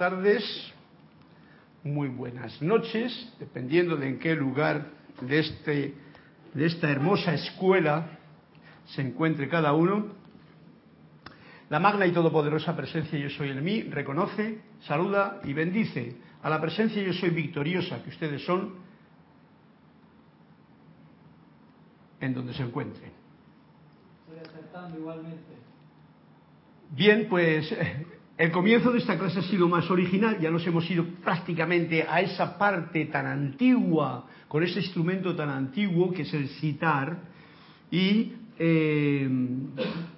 tardes, muy buenas noches, dependiendo de en qué lugar de, este, de esta hermosa escuela se encuentre cada uno. La magna y todopoderosa presencia yo soy el mí reconoce, saluda y bendice a la presencia yo soy victoriosa que ustedes son en donde se encuentren. Estoy acertando igualmente. Bien, pues el comienzo de esta clase ha sido más original, ya nos hemos ido prácticamente a esa parte tan antigua, con ese instrumento tan antiguo que es el citar, y eh,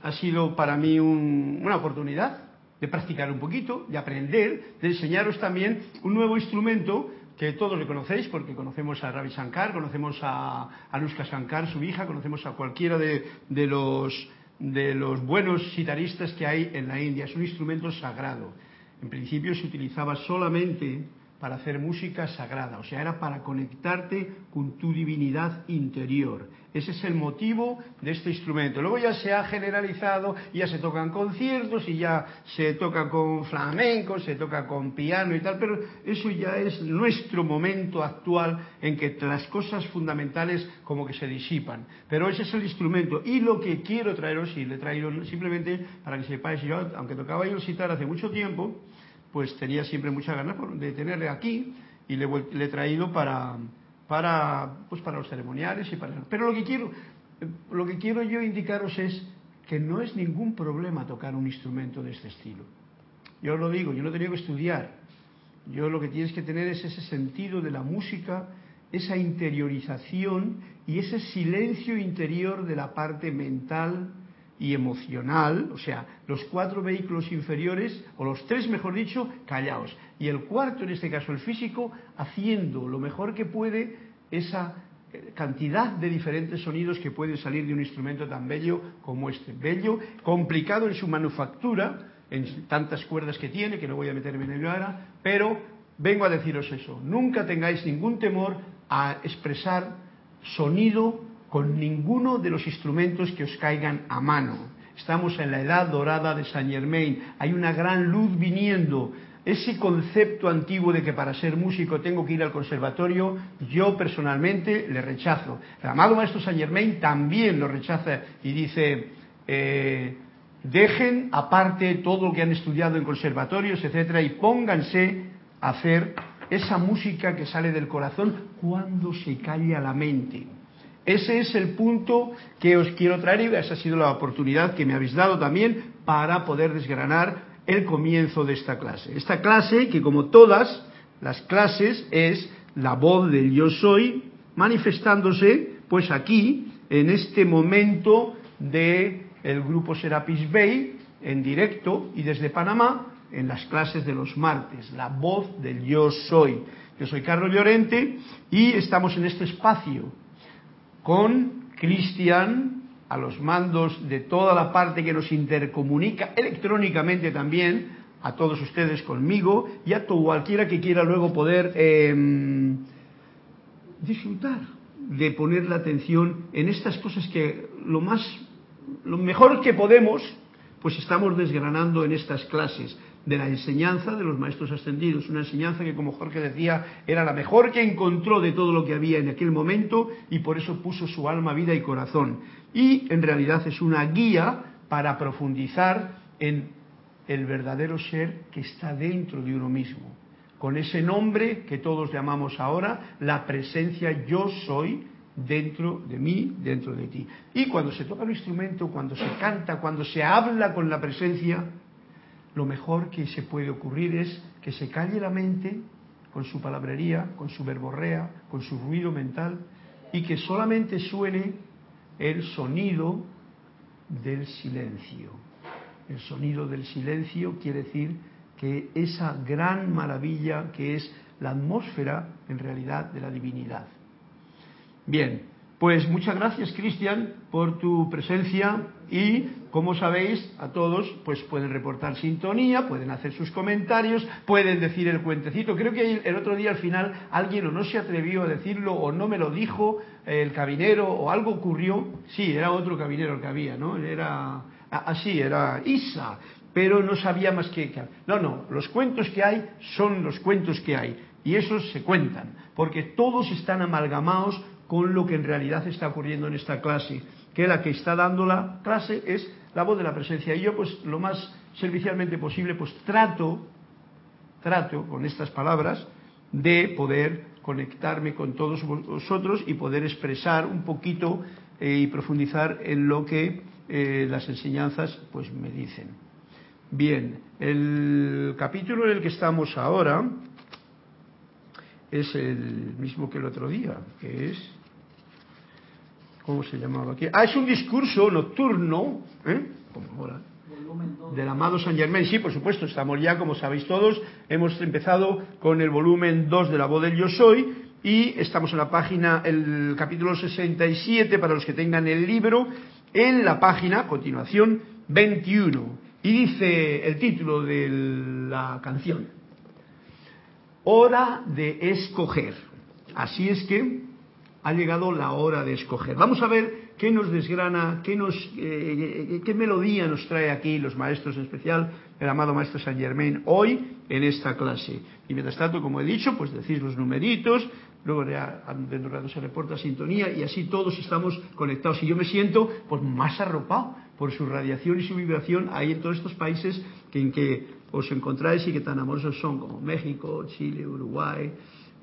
ha sido para mí una oportunidad de practicar un poquito, de aprender, de enseñaros también un nuevo instrumento que todos le conocéis, porque conocemos a Ravi Shankar, conocemos a Anushka Shankar, su hija, conocemos a cualquiera de los de los buenos sitaristas que hay en la India. Es un instrumento sagrado. En principio se utilizaba solamente para hacer música sagrada, o sea, era para conectarte con tu divinidad interior. Ese es el motivo de este instrumento. Luego ya se ha generalizado, ya se tocan conciertos y ya se toca con flamenco, se toca con piano y tal, pero eso ya es nuestro momento actual en que las cosas fundamentales como que se disipan. Pero ese es el instrumento. Y lo que quiero traeros, y le traigo simplemente para que sepáis, yo, aunque tocaba yo citar hace mucho tiempo, pues tenía siempre mucha ganas de tenerle aquí y le, he traído para, para, pues para los ceremoniales y para... Pero lo que quiero, lo que quiero yo indicaros es que no es ningún problema tocar un instrumento de este estilo. Yo os lo digo, yo no tenido que estudiar. Yo lo que tienes que tener es ese sentido de la música, esa interiorización y ese silencio interior de la parte mental, y emocional, o sea, los cuatro vehículos inferiores, o los tres mejor dicho, callaos. Y el cuarto, en este caso el físico, haciendo lo mejor que puede esa eh, cantidad de diferentes sonidos que pueden salir de un instrumento tan bello como este. Bello, complicado en su manufactura, en tantas cuerdas que tiene, que no voy a meterme en ello ahora, pero vengo a deciros eso. Nunca tengáis ningún temor a expresar sonido con ninguno de los instrumentos que os caigan a mano. Estamos en la edad dorada de Saint Germain, hay una gran luz viniendo. Ese concepto antiguo de que para ser músico tengo que ir al conservatorio, yo personalmente le rechazo. El amado maestro Saint Germain también lo rechaza y dice, eh, dejen aparte todo lo que han estudiado en conservatorios, etcétera, y pónganse a hacer esa música que sale del corazón cuando se calla la mente. Ese es el punto que os quiero traer y esa ha sido la oportunidad que me habéis dado también para poder desgranar el comienzo de esta clase. Esta clase, que como todas las clases, es la voz del yo soy manifestándose pues aquí, en este momento de grupo Serapis Bay, en directo y desde Panamá, en las clases de los martes, la voz del yo soy. Yo soy Carlos Llorente y estamos en este espacio con Cristian a los mandos de toda la parte que nos intercomunica electrónicamente también, a todos ustedes conmigo y a todo cualquiera que quiera luego poder em, disfrutar de poner la atención en estas cosas que lo más, lo mejor que podemos, pues estamos desgranando en estas clases de la enseñanza de los maestros ascendidos, una enseñanza que, como Jorge decía, era la mejor que encontró de todo lo que había en aquel momento y por eso puso su alma, vida y corazón. Y en realidad es una guía para profundizar en el verdadero ser que está dentro de uno mismo, con ese nombre que todos llamamos ahora la presencia yo soy dentro de mí, dentro de ti. Y cuando se toca el instrumento, cuando se canta, cuando se habla con la presencia, lo mejor que se puede ocurrir es que se calle la mente con su palabrería, con su verborrea, con su ruido mental y que solamente suene el sonido del silencio. El sonido del silencio quiere decir que esa gran maravilla que es la atmósfera en realidad de la divinidad. Bien, pues muchas gracias Cristian por tu presencia y como sabéis, a todos, pues pueden reportar sintonía, pueden hacer sus comentarios, pueden decir el cuentecito. Creo que el otro día al final alguien o no se atrevió a decirlo o no me lo dijo el cabinero o algo ocurrió. Sí, era otro cabinero el que había, ¿no? Era así, era Isa, pero no sabía más que... No, no, los cuentos que hay son los cuentos que hay y esos se cuentan, porque todos están amalgamados con lo que en realidad está ocurriendo en esta clase, que la que está dando la clase es la voz de la presencia. Y yo, pues, lo más servicialmente posible, pues trato, trato con estas palabras de poder conectarme con todos vosotros y poder expresar un poquito eh, y profundizar en lo que eh, las enseñanzas pues me dicen. Bien, el capítulo en el que estamos ahora es el mismo que el otro día, que es ¿cómo se llamaba aquí? Ah, es un discurso nocturno, ¿eh? Como ahora, del amado San Germain. Sí, por supuesto, estamos ya, como sabéis todos, hemos empezado con el volumen 2 de la voz del Yo Soy y estamos en la página, el capítulo 67, para los que tengan el libro, en la página, continuación, 21. Y dice el título de la canción, Hora de escoger. Así es que ha llegado la hora de escoger. Vamos a ver qué nos desgrana, qué, nos, eh, qué melodía nos trae aquí los maestros, en especial el amado maestro Saint Germain, hoy en esta clase. Y mientras tanto, como he dicho, pues decís los numeritos, luego dentro de rato se reporta sintonía y así todos estamos conectados. Y yo me siento pues más arropado por su radiación y su vibración ahí en todos estos países que, en que os encontráis y que tan amorosos son como México, Chile, Uruguay,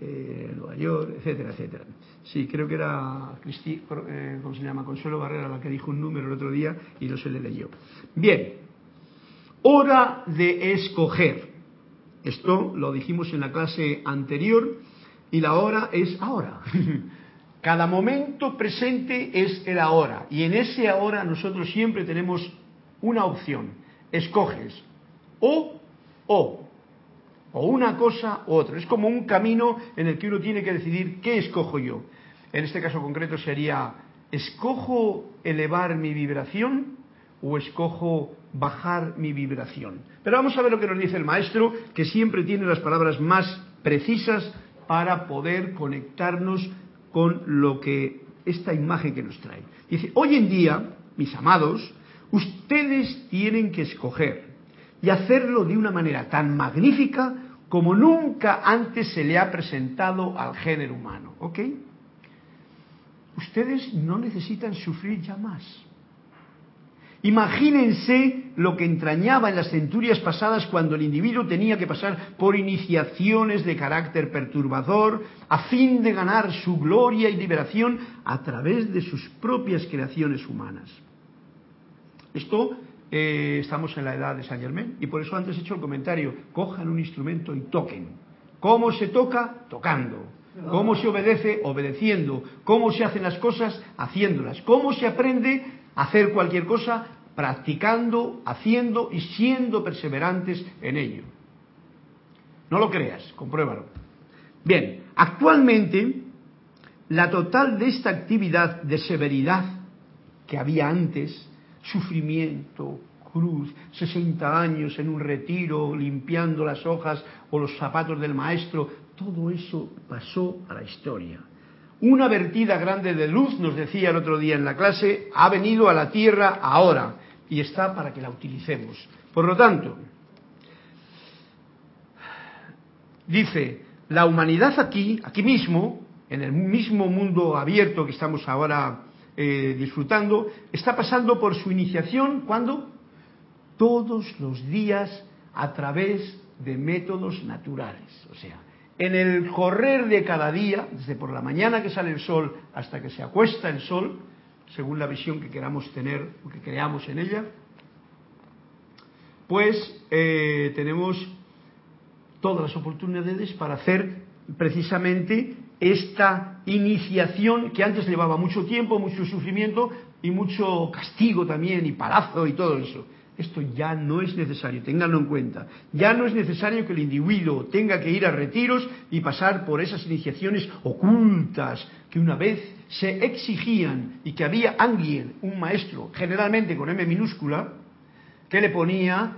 eh, Nueva York, etcétera, etcétera. Sí, creo que era Cristi, eh, ¿cómo se llama? Consuelo Barrera la que dijo un número el otro día y no se le leyó. Bien, hora de escoger. Esto lo dijimos en la clase anterior y la hora es ahora. Cada momento presente es el ahora y en ese ahora nosotros siempre tenemos una opción. Escoges o o o una cosa u otra. Es como un camino en el que uno tiene que decidir qué escojo yo. En este caso concreto sería, ¿escojo elevar mi vibración o escojo bajar mi vibración? Pero vamos a ver lo que nos dice el maestro, que siempre tiene las palabras más precisas para poder conectarnos con lo que esta imagen que nos trae. Dice, hoy en día, mis amados, ustedes tienen que escoger y hacerlo de una manera tan magnífica como nunca antes se le ha presentado al género humano. ¿Ok? Ustedes no necesitan sufrir ya más. Imagínense lo que entrañaba en las centurias pasadas cuando el individuo tenía que pasar por iniciaciones de carácter perturbador a fin de ganar su gloria y liberación a través de sus propias creaciones humanas. Esto eh, estamos en la edad de Saint Germain y por eso antes he hecho el comentario, cojan un instrumento y toquen. ¿Cómo se toca? Tocando. ¿Cómo se obedece? Obedeciendo. ¿Cómo se hacen las cosas? Haciéndolas. ¿Cómo se aprende a hacer cualquier cosa? Practicando, haciendo y siendo perseverantes en ello. No lo creas, compruébalo. Bien, actualmente la total de esta actividad de severidad que había antes sufrimiento, cruz, 60 años en un retiro limpiando las hojas o los zapatos del maestro, todo eso pasó a la historia. Una vertida grande de luz, nos decía el otro día en la clase, ha venido a la Tierra ahora y está para que la utilicemos. Por lo tanto, dice, la humanidad aquí, aquí mismo, en el mismo mundo abierto que estamos ahora eh, disfrutando, está pasando por su iniciación, ¿cuándo? Todos los días a través de métodos naturales. O sea, en el correr de cada día, desde por la mañana que sale el sol hasta que se acuesta el sol, según la visión que queramos tener o que creamos en ella, pues eh, tenemos todas las oportunidades para hacer precisamente esta iniciación que antes llevaba mucho tiempo, mucho sufrimiento y mucho castigo también y palazo y todo eso. Esto ya no es necesario, ténganlo en cuenta. Ya no es necesario que el individuo tenga que ir a retiros y pasar por esas iniciaciones ocultas que una vez se exigían y que había alguien, un maestro, generalmente con M minúscula, que le ponía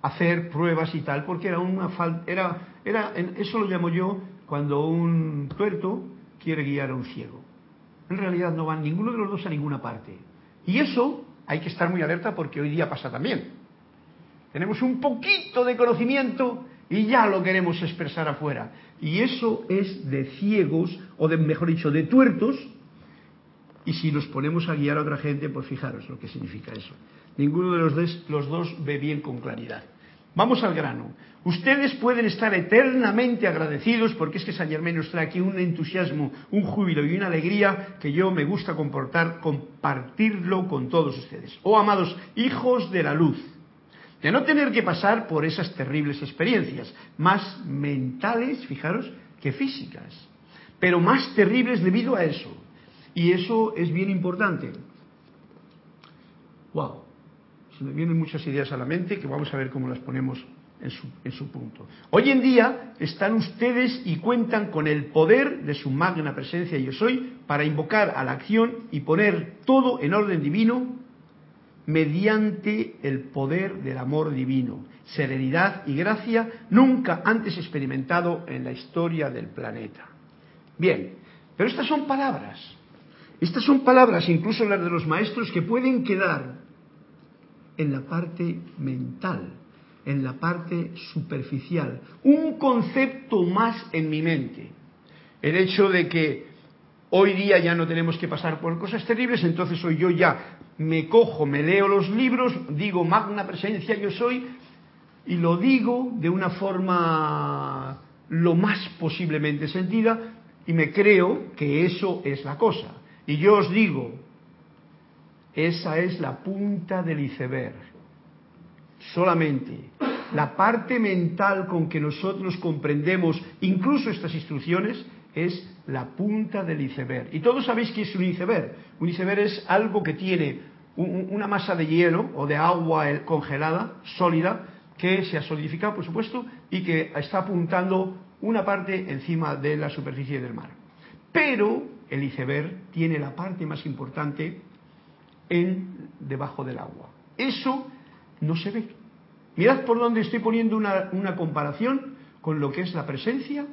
a hacer pruebas y tal, porque era una falta, era, era, eso lo llamo yo cuando un tuerto quiere guiar a un ciego. En realidad no van ninguno de los dos a ninguna parte. Y eso hay que estar muy alerta porque hoy día pasa también. Tenemos un poquito de conocimiento y ya lo queremos expresar afuera. Y eso es de ciegos, o de, mejor dicho, de tuertos. Y si nos ponemos a guiar a otra gente, pues fijaros lo que significa eso. Ninguno de los, los dos ve bien con claridad. Vamos al grano. Ustedes pueden estar eternamente agradecidos porque es que San Germán nos trae aquí un entusiasmo, un júbilo y una alegría que yo me gusta comportar, compartirlo con todos ustedes. Oh amados hijos de la luz, de no tener que pasar por esas terribles experiencias, más mentales, fijaros, que físicas, pero más terribles debido a eso. Y eso es bien importante. Wow me vienen muchas ideas a la mente que vamos a ver cómo las ponemos en su, en su, punto. Hoy en día están ustedes y cuentan con el poder de su magna presencia yo soy para invocar a la acción y poner todo en orden divino mediante el poder del amor divino, serenidad y gracia nunca antes experimentado en la historia del planeta. Bien, pero estas son palabras. Estas son palabras, incluso las de los maestros, que pueden quedar en la parte mental, en la parte superficial, un concepto más en mi mente. El hecho de que hoy día ya no tenemos que pasar por cosas terribles, entonces hoy yo ya me cojo, me leo los libros, digo magna presencia yo soy, y lo digo de una forma lo más posiblemente sentida, y me creo que eso es la cosa. Y yo os digo, esa es la punta del iceberg. Solamente la parte mental con que nosotros comprendemos incluso estas instrucciones es la punta del iceberg. Y todos sabéis que es un iceberg. Un iceberg es algo que tiene una masa de hielo o de agua congelada, sólida, que se ha solidificado, por supuesto, y que está apuntando una parte encima de la superficie del mar. Pero el iceberg tiene la parte más importante en debajo del agua. Eso no se ve. Mirad por dónde estoy poniendo una, una comparación con lo que es la presencia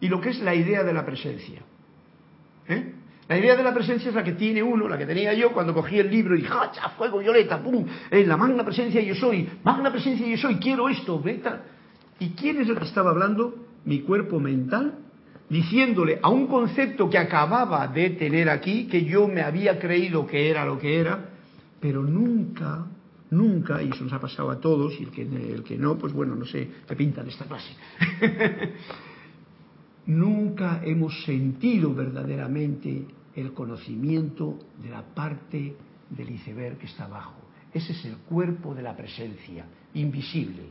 y lo que es la idea de la presencia. ¿Eh? La idea de la presencia es la que tiene uno, la que tenía yo cuando cogí el libro y ¡hacha! Fuego violeta, ¡pum! En la magna presencia yo soy, magna presencia yo soy, quiero esto, beta. ¿Y quién es el que estaba hablando? Mi cuerpo mental diciéndole a un concepto que acababa de tener aquí, que yo me había creído que era lo que era, pero nunca, nunca, y eso nos ha pasado a todos, y el que, el que no, pues bueno, no sé qué pinta de esta clase, nunca hemos sentido verdaderamente el conocimiento de la parte del iceberg que está abajo. Ese es el cuerpo de la presencia, invisible,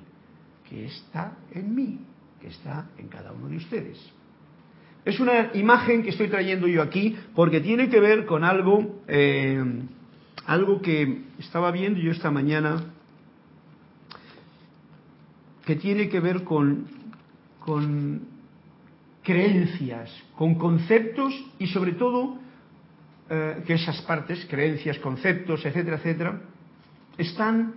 que está en mí, que está en cada uno de ustedes. Es una imagen que estoy trayendo yo aquí porque tiene que ver con algo, eh, algo que estaba viendo yo esta mañana, que tiene que ver con, creencias, con conceptos y sobre todo eh, que esas partes, creencias, conceptos, etcétera, etcétera, están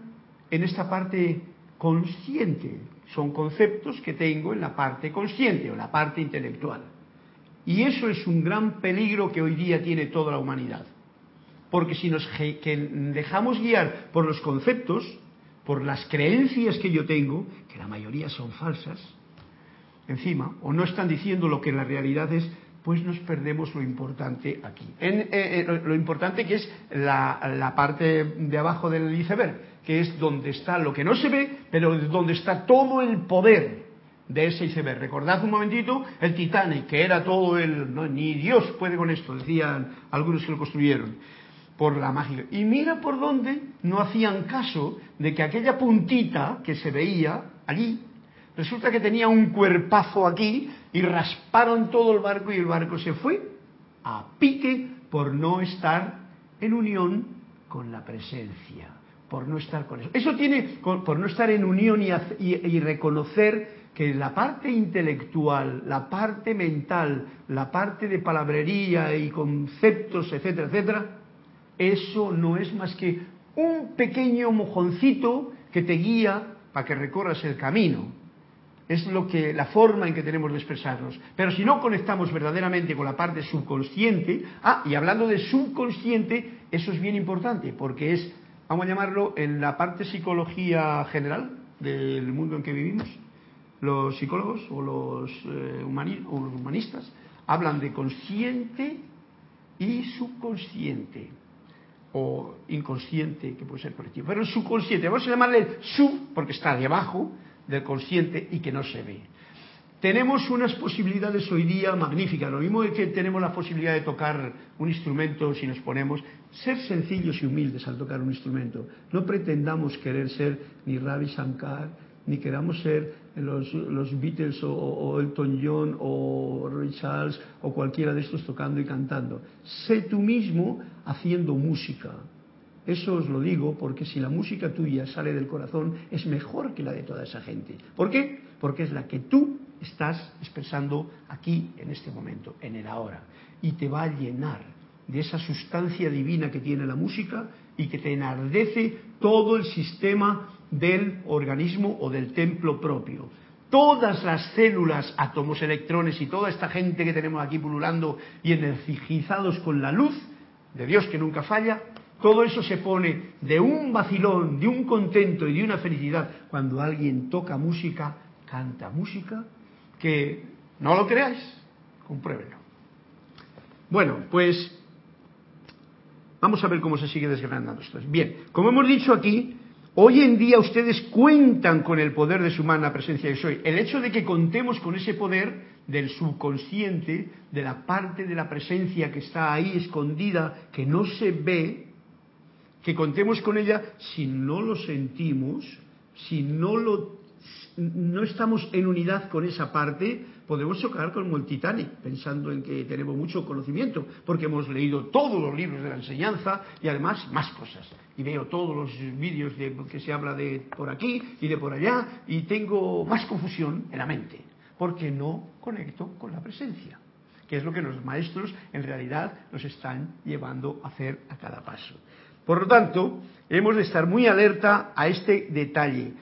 en esta parte consciente. Son conceptos que tengo en la parte consciente o la parte intelectual. Y eso es un gran peligro que hoy día tiene toda la humanidad. Porque si nos dejamos guiar por los conceptos, por las creencias que yo tengo, que la mayoría son falsas, encima, o no están diciendo lo que la realidad es, pues nos perdemos lo importante aquí. En, eh, eh, lo importante que es la, la, parte de abajo del iceberg, que es donde está lo que no se ve, pero donde está todo el poder de ese iceberg. Recordad un momentito el Titanic, que era todo el... No, ni Dios puede con esto, decían algunos que lo construyeron, por la mágica. Y mira por dónde no hacían caso de que aquella puntita que se veía allí, resulta que tenía un cuerpazo aquí y rasparon todo el barco y el barco se fue a pique por no estar en unión con la presencia, por no estar con eso. Eso tiene, por no estar en unión y, reconocer que la parte intelectual, la parte mental, la parte de palabrería y conceptos, etcétera, etcétera, eso no es más que un pequeño mojoncito que te guía para que recorras el camino. Es lo que la forma en que tenemos de expresarnos. Pero si no conectamos verdaderamente con la parte subconsciente, ah, y hablando de subconsciente, eso es bien importante, porque es vamos a llamarlo, en la parte psicología general del mundo en que vivimos, los psicólogos o los, eh, humanistas hablan de consciente y subconsciente o inconsciente, que puede ser colectivo, pero el subconsciente, vamos a llamarle sub porque está debajo del consciente y que no se ve. Tenemos unas posibilidades hoy día magníficas, lo mismo que tenemos la posibilidad de tocar un instrumento si nos ponemos, ser sencillos y humildes al tocar un instrumento. No pretendamos querer ser ni Ravi Shankar, ni queramos ser los, Beatles o, Elton John o Ray Charles o cualquiera de estos tocando y cantando. Sé tú mismo haciendo música. Eso os lo digo porque si la música tuya sale del corazón es mejor que la de toda esa gente. ¿Por qué? Porque es la que tú estás expresando aquí, en este momento, en el ahora. Y te va a llenar de esa sustancia divina que tiene la música y que te enardece todo el sistema del organismo o del templo propio. Todas las células, átomos, electrones y toda esta gente que tenemos aquí pululando y energizados con la luz de Dios que nunca falla, todo eso se pone de un vacilón, de un contento y de una felicidad cuando alguien toca música, canta música que no lo creáis, compruébenlo. Bueno, pues vamos a ver cómo se sigue desgranando esto. Bien, como hemos dicho aquí, hoy en día ustedes cuentan con el poder de su humana presencia de soy. El hecho de que contemos con ese poder del subconsciente, de la parte de la presencia que está ahí escondida, que no se ve, que contemos con ella, si no lo sentimos, si no lo no estamos en unidad con esa parte, podemos chocar como el Titanic, pensando en que tenemos mucho conocimiento, porque hemos leído todos los libros de la enseñanza y además más cosas. Y veo todos los vídeos de, que se habla de por aquí y de por allá y tengo más confusión en la mente, porque no conecto con la presencia, que es lo que los maestros en realidad nos están llevando a hacer a cada paso. Por lo tanto, hemos de estar muy alerta a este detalle.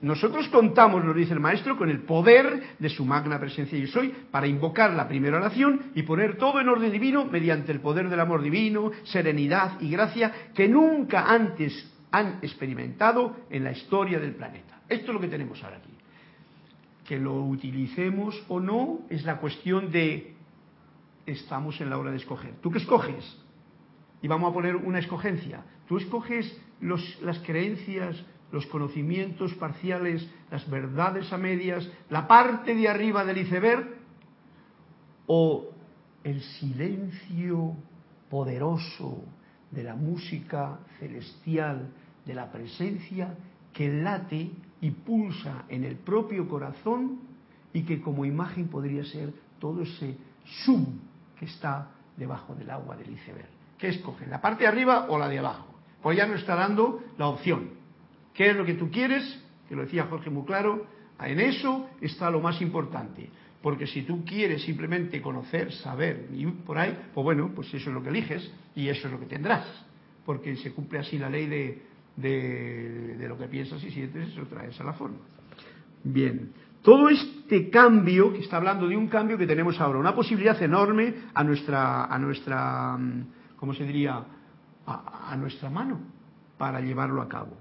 Nosotros contamos, nos dice el maestro, con el poder de su magna presencia y soy para invocar la primera oración y poner todo en orden divino mediante el poder del amor divino, serenidad y gracia que nunca antes han experimentado en la historia del planeta. Esto es lo que tenemos ahora aquí. Que lo utilicemos o no es la cuestión de estamos en la hora de escoger. ¿Tú qué escoges? Y vamos a poner una escogencia. Tú escoges las creencias, los conocimientos parciales, las verdades a medias, la parte de arriba del iceberg o el silencio poderoso de la música celestial, de la presencia que late y pulsa en el propio corazón y que como imagen podría ser todo ese sub que está debajo del agua del iceberg. ¿Qué escogen? ¿La parte de arriba o la de abajo? Pues ya nos está dando la opción. ¿Qué es lo que tú quieres? Que lo decía Jorge muy claro. En eso está lo más importante. Porque si tú quieres simplemente conocer, saber y por ahí, pues bueno, pues eso es lo que eliges y eso es lo que tendrás. Porque se cumple así la ley de, de, lo que piensas y sientes, eso traes a la forma. Bien. Todo este cambio, que está hablando de un cambio que tenemos ahora, una posibilidad enorme a nuestra, a nuestra mm, ¿cómo se diría?, a, nuestra mano para llevarlo a cabo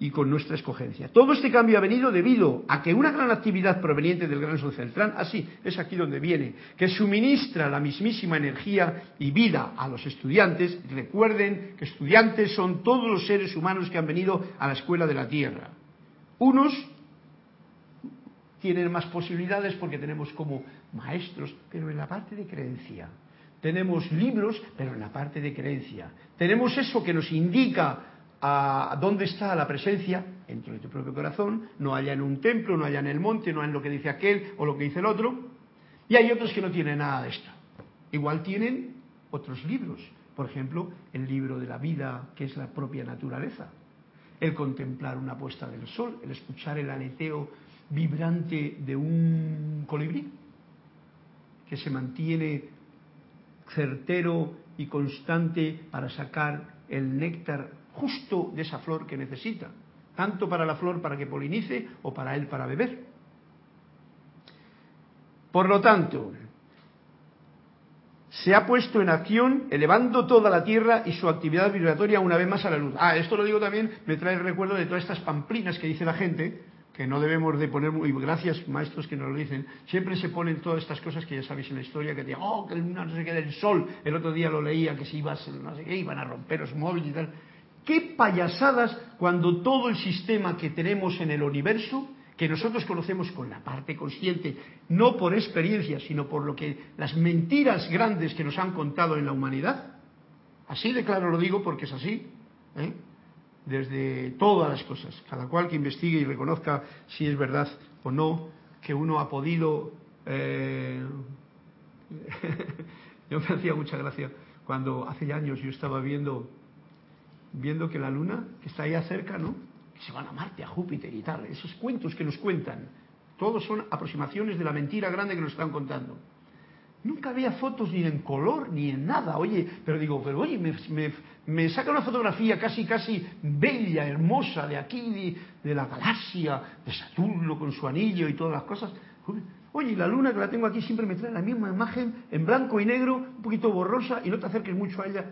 y con nuestra escogencia. Todo este cambio ha venido debido a que una gran actividad proveniente del gran sol central, así es aquí donde viene, que suministra la mismísima energía y vida a los estudiantes. Recuerden que estudiantes son todos los seres humanos que han venido a la escuela de la Tierra. Unos tienen más posibilidades porque tenemos como maestros, pero en la parte de creencia tenemos libros, pero en la parte de creencia. Tenemos eso que nos indica a dónde está la presencia dentro de tu propio corazón, no haya en un templo, no haya en el monte, no en lo que dice aquel o lo que dice el otro. Y hay otros que no tienen nada de esto. Igual tienen otros libros, por ejemplo, el libro de la vida, que es la propia naturaleza. el contemplar una puesta del sol, el escuchar el aleteo vibrante de un colibrí que se mantiene certero y constante para sacar el néctar justo de esa flor que necesita, tanto para la flor para que polinice o para él para beber. Por lo tanto, se ha puesto en acción elevando toda la Tierra y su actividad vibratoria una vez más a la luz. Ah, esto lo digo también, me trae el recuerdo de todas estas pamplinas que dice la gente, que no debemos de poner muy gracias maestros que nos lo dicen siempre se ponen todas estas cosas que ya sabéis en la historia que dicen oh que no sé qué del sol el otro día lo leía que si ibas no sé qué iban a romper los móviles y tal qué payasadas cuando todo el sistema que tenemos en el universo que nosotros conocemos con la parte consciente no por experiencia sino por lo que las mentiras grandes que nos han contado en la humanidad así de claro lo digo porque es así ¿eh? Desde todas las cosas, cada cual que investigue y reconozca si es verdad o no que uno ha podido... Eh... yo me hacía mucha gracia cuando hace años yo estaba viendo viendo que la luna, que está ahí cerca, ¿no? Se van a Marte, a Júpiter y tal, esos cuentos que nos cuentan, todos son aproximaciones de la mentira grande que nos están contando. Nunca había fotos ni en color ni en nada. Oye, pero digo, pero oye, me, saca una fotografía casi, casi bella, hermosa, de aquí, de, la galaxia, de Saturno con su anillo y todas las cosas. Oye, la luna que la tengo aquí siempre me trae la misma imagen, en blanco y negro, un poquito borrosa, y no te acerques mucho a ella.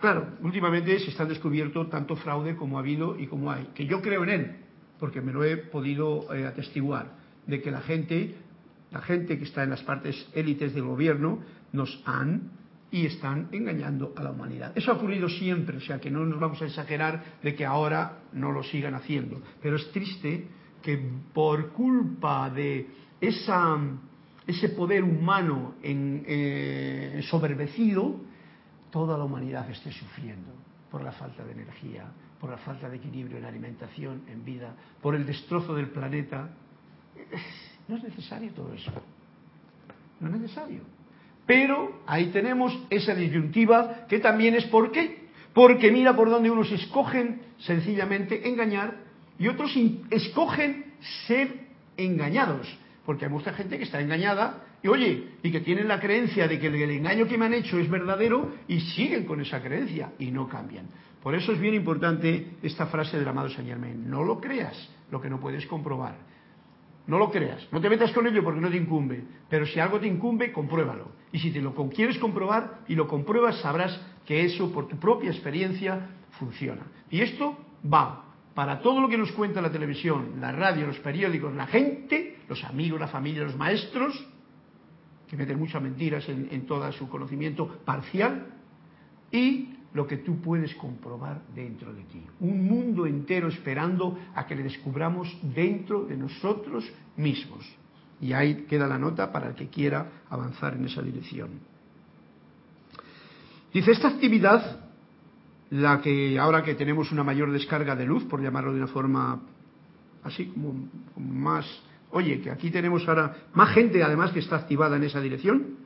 Claro, últimamente se está descubierto tanto fraude como ha habido y como hay, que yo creo en él, porque me lo he podido eh, atestiguar, de que la gente la gente que está en las partes élites del gobierno nos han y están engañando a la humanidad. Eso ha ocurrido siempre, o sea que no nos vamos a exagerar de que ahora no lo sigan haciendo. Pero es triste que por culpa de esa, ese poder humano en, eh, soberbecido, toda la humanidad esté sufriendo por la falta de energía, por la falta de equilibrio en alimentación, en vida, por el destrozo del planeta. No es necesario todo eso. No es necesario. Pero ahí tenemos esa disyuntiva que también es por qué. Porque mira por dónde unos escogen sencillamente engañar y otros escogen ser engañados. Porque hay mucha gente que está engañada y oye, y que tienen la creencia de que el engaño que me han hecho es verdadero y siguen con esa creencia y no cambian. Por eso es bien importante esta frase del amado Saint Germain. No lo creas lo que no puedes comprobar. No lo creas, no te metas con ello porque no te incumbe, pero si algo te incumbe, compruébalo. Y si te lo quieres comprobar y lo compruebas, sabrás que eso por tu propia experiencia funciona. Y esto va para todo lo que nos cuenta la televisión, la radio, los periódicos, la gente, los amigos, la familia, los maestros, que meten muchas mentiras en, en todo su conocimiento parcial, y lo que tú puedes comprobar dentro de ti. Un mundo entero esperando a que le descubramos dentro de nosotros mismos. Y ahí queda la nota para el que quiera avanzar en esa dirección. Dice, esta actividad, la que ahora que tenemos una mayor descarga de luz, por llamarlo de una forma así como, más, oye, que aquí tenemos ahora más gente además que está activada en esa dirección,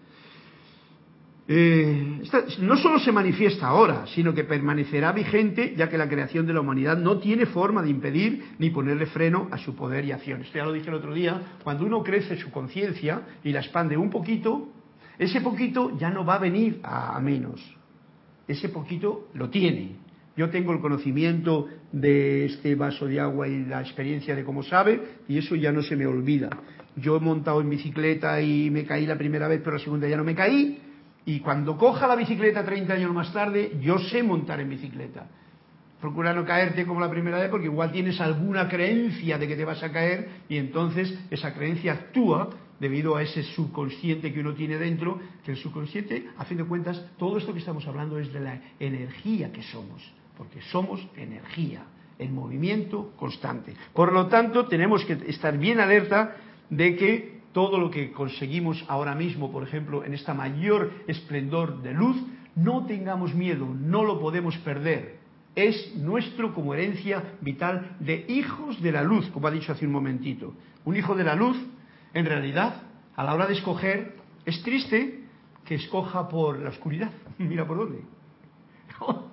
eh, no solo se manifiesta ahora, sino que permanecerá vigente ya que la creación de la humanidad no tiene forma de impedir ni ponerle freno a su poder y acción. Esto ya lo dije el otro día, cuando uno crece su conciencia y la expande un poquito, ese poquito ya no va a venir a, a menos. Ese poquito lo tiene. Yo tengo el conocimiento de este vaso de agua y la experiencia de cómo sabe, y eso ya no se me olvida. Yo he montado en bicicleta y me caí la primera vez, pero la segunda ya no me caí, y cuando coja la bicicleta 30 años más tarde, yo sé montar en bicicleta. Procura no caerte como la primera vez porque igual tienes alguna creencia de que te vas a caer y entonces esa creencia actúa debido a ese subconsciente que uno tiene dentro, que el subconsciente, a fin de cuentas, todo esto que estamos hablando es de la energía que somos, porque somos energía, en movimiento constante. Por lo tanto, tenemos que estar bien alerta de que todo lo que conseguimos ahora mismo, por ejemplo, en esta mayor esplendor de luz, no tengamos miedo, no lo podemos perder. Es nuestro como herencia vital de hijos de la luz, como ha dicho hace un momentito. Un hijo de la luz, en realidad, a la hora de escoger, es triste que escoja por la oscuridad. Mira por dónde.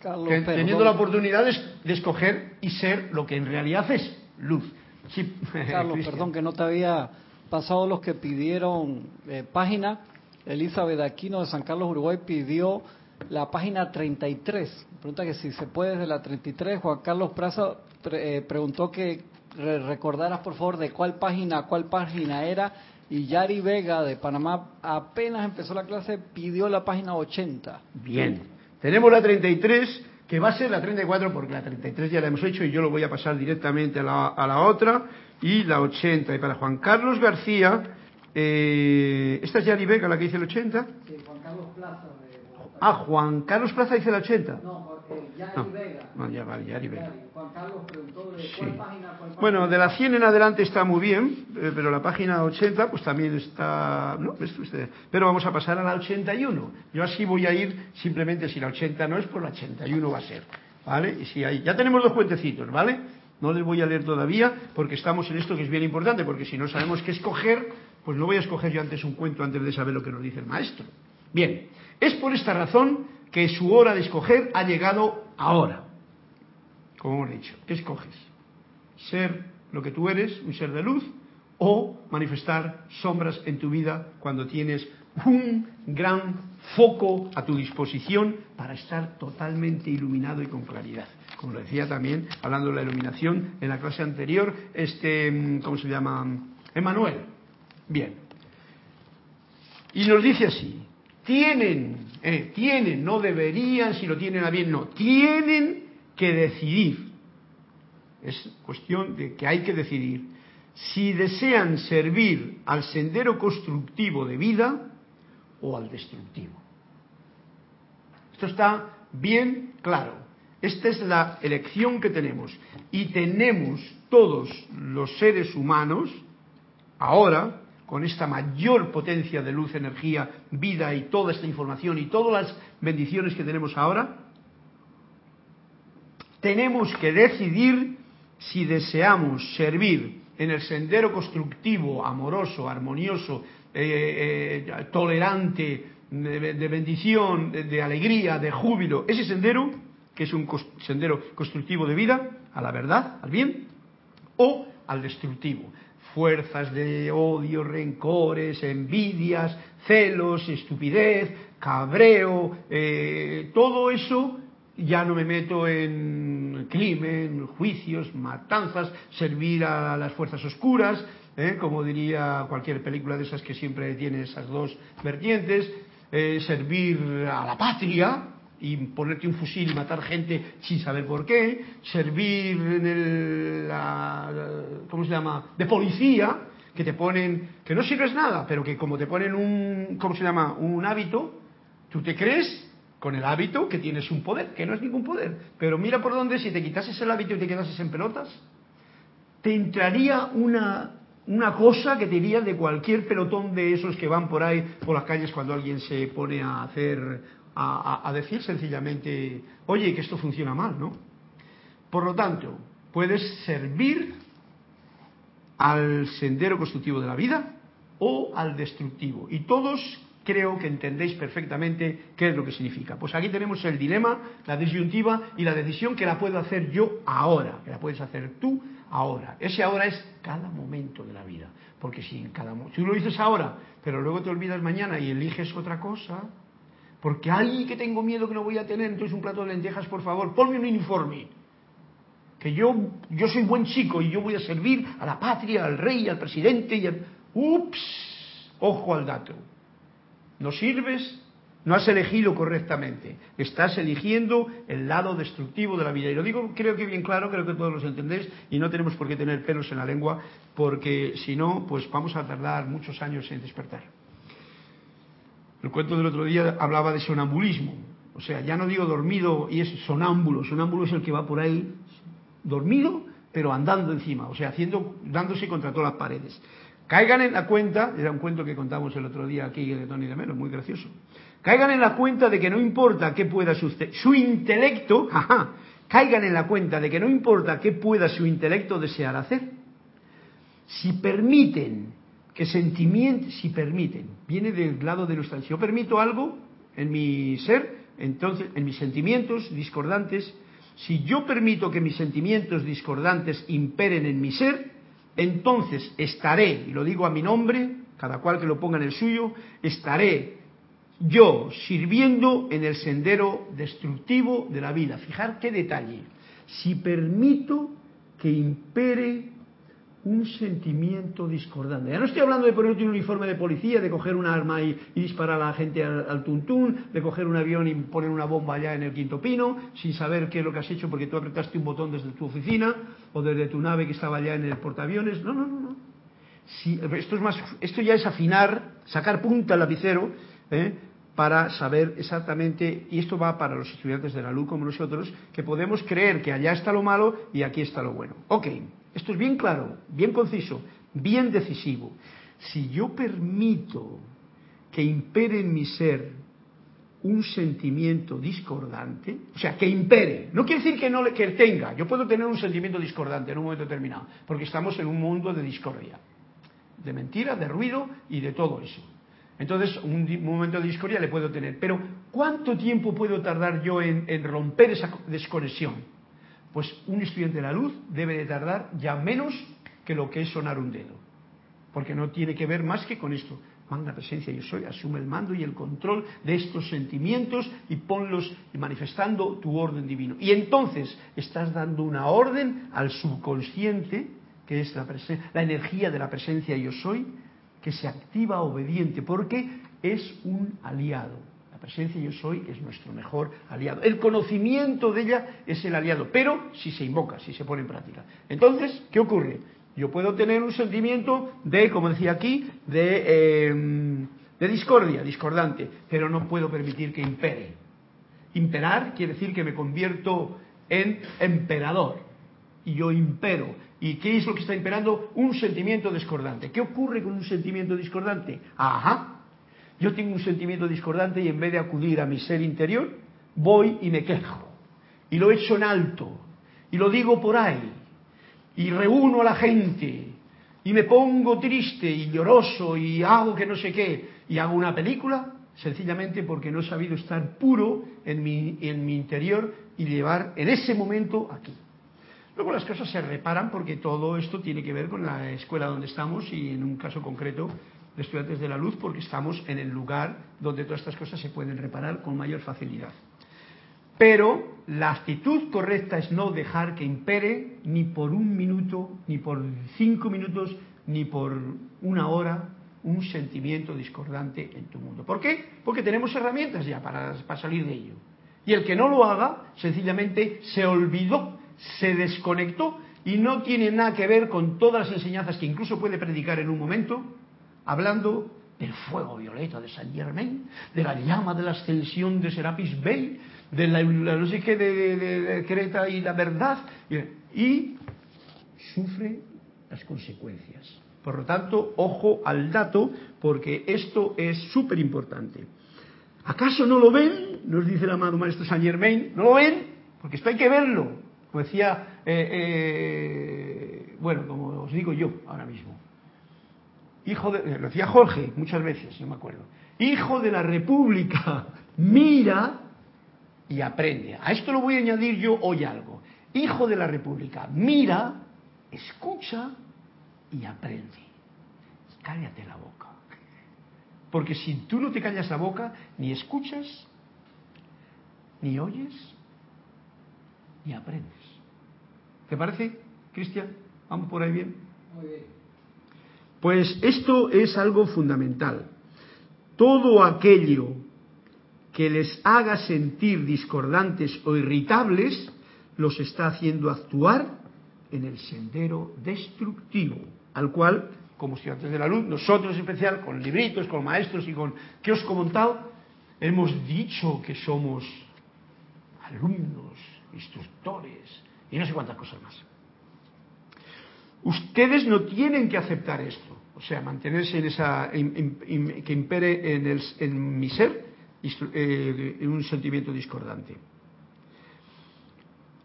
Carlos, que- teniendo la oportunidad de, de escoger y ser lo que en realidad es luz. Sí, Carlos, perdón que no te había pasado los que pidieron eh, página. Elizabeth Aquino de San Carlos, Uruguay, pidió la página 33. Pregunta que si se puede desde la 33. Juan Carlos Praza eh, preguntó que re- recordaras, por favor, de cuál página, cuál página era. Y Yari Vega de Panamá apenas empezó la clase, pidió la página 80. Bien. Tenemos la 33, que va a ser la 34, porque la 33 ya la hemos hecho y yo lo voy a pasar directamente a la, a la otra. Y la 80. Y para Juan Carlos García, eh, ¿esta es Yari Vega la que dice el 80? Sí, Juan Carlos Plaza de Ah, Juan Carlos Plaza dice el 80. No, No, no, ya vale, Yari Vega. Cuál Bueno, de la 100 en adelante está muy bien, eh, pero la página 80 pues también está... ¿no? ¿Ves usted? Pero vamos a pasar a la 81. Yo así voy a ir, simplemente si la 80 no es, pues la 81 va a ser. ¿Vale? Y si hay... Ya tenemos dos cuentecitos, ¿vale? No les voy a leer todavía porque estamos en esto que es bien importante, porque si no sabemos qué escoger, pues no voy a escoger yo antes un cuento antes de saber lo que nos dice el maestro. Bien, es por esta razón que su hora de escoger ha llegado ahora. Como hemos dicho, ¿qué escoges? ser lo que tú eres, un ser de luz, o manifestar sombras en tu vida cuando tienes un gran foco a tu disposición para estar totalmente iluminado y con claridad. Como lo decía también, hablando de la iluminación en la clase anterior, este, mm, ¿cómo se llama? Emanuel. Bien. Y nos dice así, tienen, eh, tienen, no deberían, si lo tienen a bien, no, tienen que decidir es cuestión de que hay que decidir si desean servir al sendero constructivo de vida o al destructivo. Esto está bien claro. Esta es la elección que tenemos. Y tenemos todos los seres humanos, ahora, con esta mayor potencia de luz, energía, vida y toda esta información y todas las bendiciones que tenemos ahora, tenemos que decidir si deseamos servir en el sendero constructivo, amoroso, armonioso, eh, eh, tolerante, de, bendición, de, alegría, de júbilo, ese sendero, que es un sendero constructivo de vida, a la verdad, al bien, o al destructivo. Fuerzas de odio, rencores, envidias, celos, estupidez, cabreo, eh, todo eso ya no me meto en crimen, juicios, matanzas, servir a las fuerzas oscuras, ¿eh? como diría cualquier película de esas que siempre tiene esas dos vertientes, eh, servir a la patria y ponerte un fusil y matar gente sin saber por qué, servir en el, ¿cómo se llama?, de policía, que te ponen, que no sirves nada, pero que como te ponen un, ¿cómo se llama?, un hábito, tú te crees con el hábito que tienes un poder, que no es ningún poder. Pero mira por dónde, si te quitases el hábito y te quedases en pelotas, te entraría una, una cosa que te iría de cualquier pelotón de esos que van por ahí, por las calles, cuando alguien se pone a hacer, a, decir sencillamente, oye, que esto funciona mal, ¿no? Por lo tanto, puedes servir al sendero constructivo de la vida o al destructivo. Y todos creo que entendéis perfectamente qué es lo que significa. Pues aquí tenemos el dilema, la disyuntiva y la decisión que la puedo hacer yo ahora, que la puedes hacer tú ahora. Ese ahora es cada momento de la vida. Porque si en cada mo- tú lo dices ahora, pero luego te olvidas mañana y eliges otra cosa, porque ay que tengo miedo que no voy a tener, entonces un plato de lentejas, por favor, ponme un uniforme que yo, yo soy buen chico y yo voy a servir a la patria, al rey, al presidente y al... Ups, ojo al dato. No sirves, no has elegido correctamente. Estás eligiendo el lado destructivo de la vida. Y lo digo creo que bien claro, creo que todos los entendéis y no tenemos por qué tener pelos en la lengua porque si no, pues vamos a tardar muchos años en despertar. El cuento del otro día hablaba de sonambulismo. O sea, ya no digo dormido y es sonámbulo. Sonámbulo es el que va por ahí dormido, pero andando encima, o sea, haciendo, dándose contra todas las paredes. Caigan en la cuenta, era un cuento que contamos el otro día aquí de Tony de Melo, muy gracioso. Caigan en la cuenta de que no importa qué pueda su, su intelecto, caigan en la cuenta de que no importa qué pueda su intelecto desear hacer. Si permiten que sentimientos, si permiten, viene del lado de nuestra, si yo permito algo en mi ser, entonces, en mis sentimientos discordantes, si yo permito que mis sentimientos discordantes imperen en mi ser, entonces estaré, y lo digo a mi nombre, cada cual que lo ponga en el suyo, estaré yo sirviendo en el sendero destructivo de la vida. Fijar qué detalle. Si permito que impere un sentimiento discordante. Ya no estoy hablando de ponerte un uniforme de policía, de coger un arma y, disparar a la gente al, tuntún, de coger un avión y poner una bomba allá en el quinto pino, sin saber qué es lo que has hecho porque tú apretaste un botón desde tu oficina o desde tu nave que estaba allá en el portaaviones. No, no, no, no. Si, esto, es más, esto ya es afinar, sacar punta al lapicero, ¿eh? para saber exactamente, y esto va para los estudiantes de la luz como nosotros, que podemos creer que allá está lo malo y aquí está lo bueno. Ok, esto es bien claro, bien conciso, bien decisivo. Si yo permito que impere en mi ser un sentimiento discordante, o sea, que impere, no quiere decir que no que tenga, yo puedo tener un sentimiento discordante en un momento determinado, porque estamos en un mundo de discordia, de mentira, de ruido y de todo eso. Entonces, un, momento de discordia le puedo tener. Pero, ¿cuánto tiempo puedo tardar yo en, romper esa desconexión? Pues un estudiante de la luz debe de tardar ya menos que lo que es sonar un dedo. Porque no tiene que ver más que con esto. Manda presencia, yo soy, asume el mando y el control de estos sentimientos y ponlos manifestando tu orden divino. Y entonces estás dando una orden al subconsciente, que es la, la energía de la presencia yo soy, que se activa obediente, porque es un aliado. La presencia yo soy es nuestro mejor aliado. El conocimiento de ella es el aliado, pero si se invoca, si se pone en práctica. Entonces, ¿qué ocurre? Yo puedo tener un sentimiento de, como decía aquí, de, em, de discordia, discordante, pero no puedo permitir que impere. Imperar quiere decir que me convierto en emperador y yo impero ¿Y qué es lo que está imperando? Un sentimiento discordante. ¿Qué ocurre con un sentimiento discordante? Ajá. Yo tengo un sentimiento discordante y en vez de acudir a mi ser interior, voy y me quejo. Y lo echo en alto. Y lo digo por ahí. Y reúno a la gente. Y me pongo triste y lloroso y hago que no sé qué. Y hago una película sencillamente porque no he sabido estar puro en mi, en mi interior y llevar en ese momento aquí. Luego las cosas se reparan porque todo esto tiene que ver con la escuela donde estamos y en un caso concreto de estudiantes de la luz porque estamos en el lugar donde todas estas cosas se pueden reparar con mayor facilidad. Pero la actitud correcta es no dejar que impere ni por un minuto, ni por cinco minutos, ni por una hora un sentimiento discordante en tu mundo. ¿Por qué? Porque tenemos herramientas ya para, para salir de ello. Y el que no lo haga, sencillamente se olvidó se desconectó y no tiene nada que ver con todas las enseñanzas que incluso puede predicar en un momento, hablando del fuego violeta de Saint Germain, de la llama de la ascensión de Serapis Bey, de la, no sé qué de, Creta y la verdad, y sufre las consecuencias. Por lo tanto, ojo al dato, porque esto es súper importante. ¿Acaso no lo ven? Nos dice el amado Maestro Saint Germain. ¿No lo ven? Porque esto hay que verlo. Como decía, eh, eh, bueno, como os digo yo ahora mismo, hijo de, lo decía Jorge muchas veces, no me acuerdo, hijo de la República, mira y aprende. A esto lo voy a añadir yo hoy algo. Hijo de la República, mira, escucha y aprende. Cállate la boca. Porque si tú no te callas la boca, ni escuchas, ni oyes, ni aprendes. ¿Te parece, Cristian? ¿Vamos por ahí bien? Muy bien. Pues esto es algo fundamental. Todo aquello que les haga sentir discordantes o irritables los está haciendo actuar en el sendero destructivo, al cual, como estudiantes de la luz, nosotros en especial, con libritos, con maestros y con que os he comentado, hemos dicho que somos alumnos, instructores, y no sé cuántas cosas más. Ustedes no tienen que aceptar esto, o sea, mantenerse en esa, que impere en, el, en mi ser eh, un sentimiento discordante.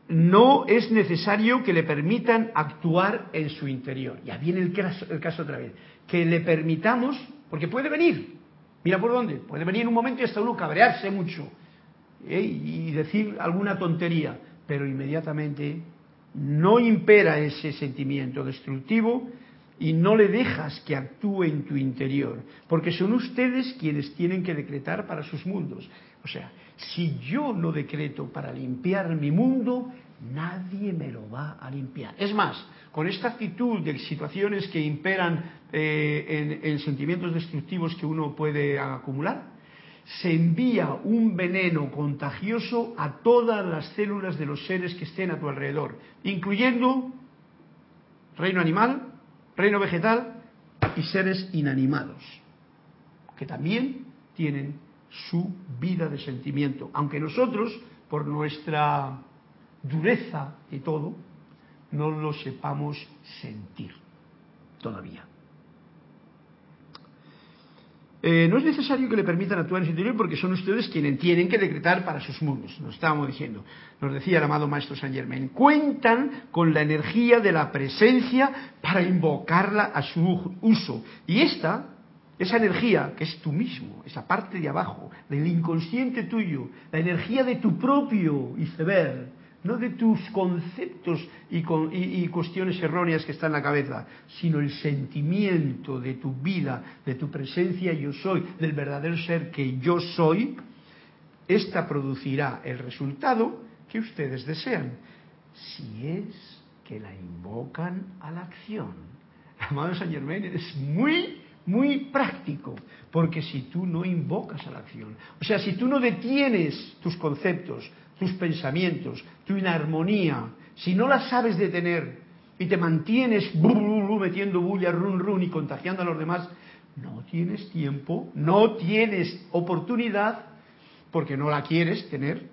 No es necesario que le permitan actuar en su interior. Ya viene el caso, el caso otra vez. Que le permitamos, porque puede venir. Mira por dónde. Puede venir en un momento y hasta uno cabrearse mucho ¿eh? y decir alguna tontería, pero inmediatamente no impera ese sentimiento destructivo y no le dejas que actúe en tu interior, porque son ustedes quienes tienen que decretar para sus mundos. O sea, si yo no decreto para limpiar mi mundo, nadie me lo va a limpiar. Es más, con esta actitud de situaciones que imperan eh, en, en sentimientos destructivos que uno puede acumular, se envía un veneno contagioso a todas las células de los seres que estén a tu alrededor, incluyendo reino animal, reino vegetal y seres inanimados, que también tienen su vida de sentimiento, aunque nosotros, por nuestra dureza y todo, no lo sepamos sentir todavía. Eh, no es necesario que le permitan actuar en su interior porque son ustedes quienes tienen que decretar para sus mundos. Nos estábamos diciendo, nos decía el amado Maestro Saint Germain, cuentan con la energía de la presencia para invocarla a su uso. Y esta, esa energía que es tú mismo, esa parte de abajo, del inconsciente tuyo, la energía de tu propio iceberg, no de tus conceptos y, cuestiones erróneas que están en la cabeza, sino el sentimiento de tu vida, de tu presencia yo soy, del verdadero ser que yo soy, esta producirá el resultado que ustedes desean, si es que la invocan a la acción. Amado San Germain, es muy, muy práctico, porque si tú no invocas a la acción, o sea, si tú no detienes tus conceptos, tus pensamientos, tu inarmonía, si no la sabes detener y te mantienes metiendo bulla, run, run y contagiando a los demás, no tienes tiempo, no tienes oportunidad, porque no la quieres tener,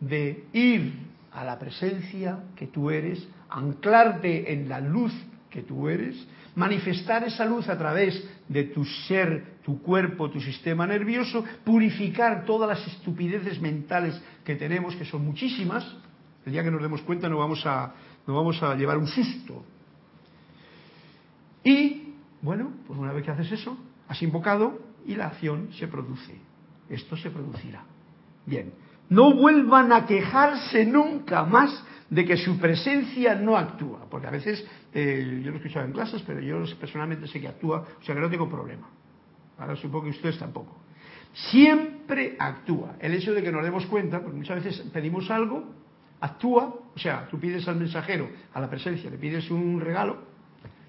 de ir a la presencia que tú eres, anclarte en la luz que tú eres, manifestar esa luz a través de tu ser, tu cuerpo, tu sistema nervioso, purificar todas las estupideces mentales que tenemos, que son muchísimas. El día que nos demos cuenta no vamos a, no vamos a llevar un susto. Y, bueno, pues una vez que haces eso, has invocado y la acción se produce. Esto se producirá. Bien, no vuelvan a quejarse nunca más de que su presencia no actúa, porque a veces eh, yo lo he escuchado en clases, pero yo personalmente sé que actúa, o sea que no tengo problema. Ahora supongo que ustedes tampoco. Siempre actúa. El hecho de que nos demos cuenta, porque muchas veces pedimos algo, actúa, o sea, tú pides al mensajero, a la presencia, le pides un regalo,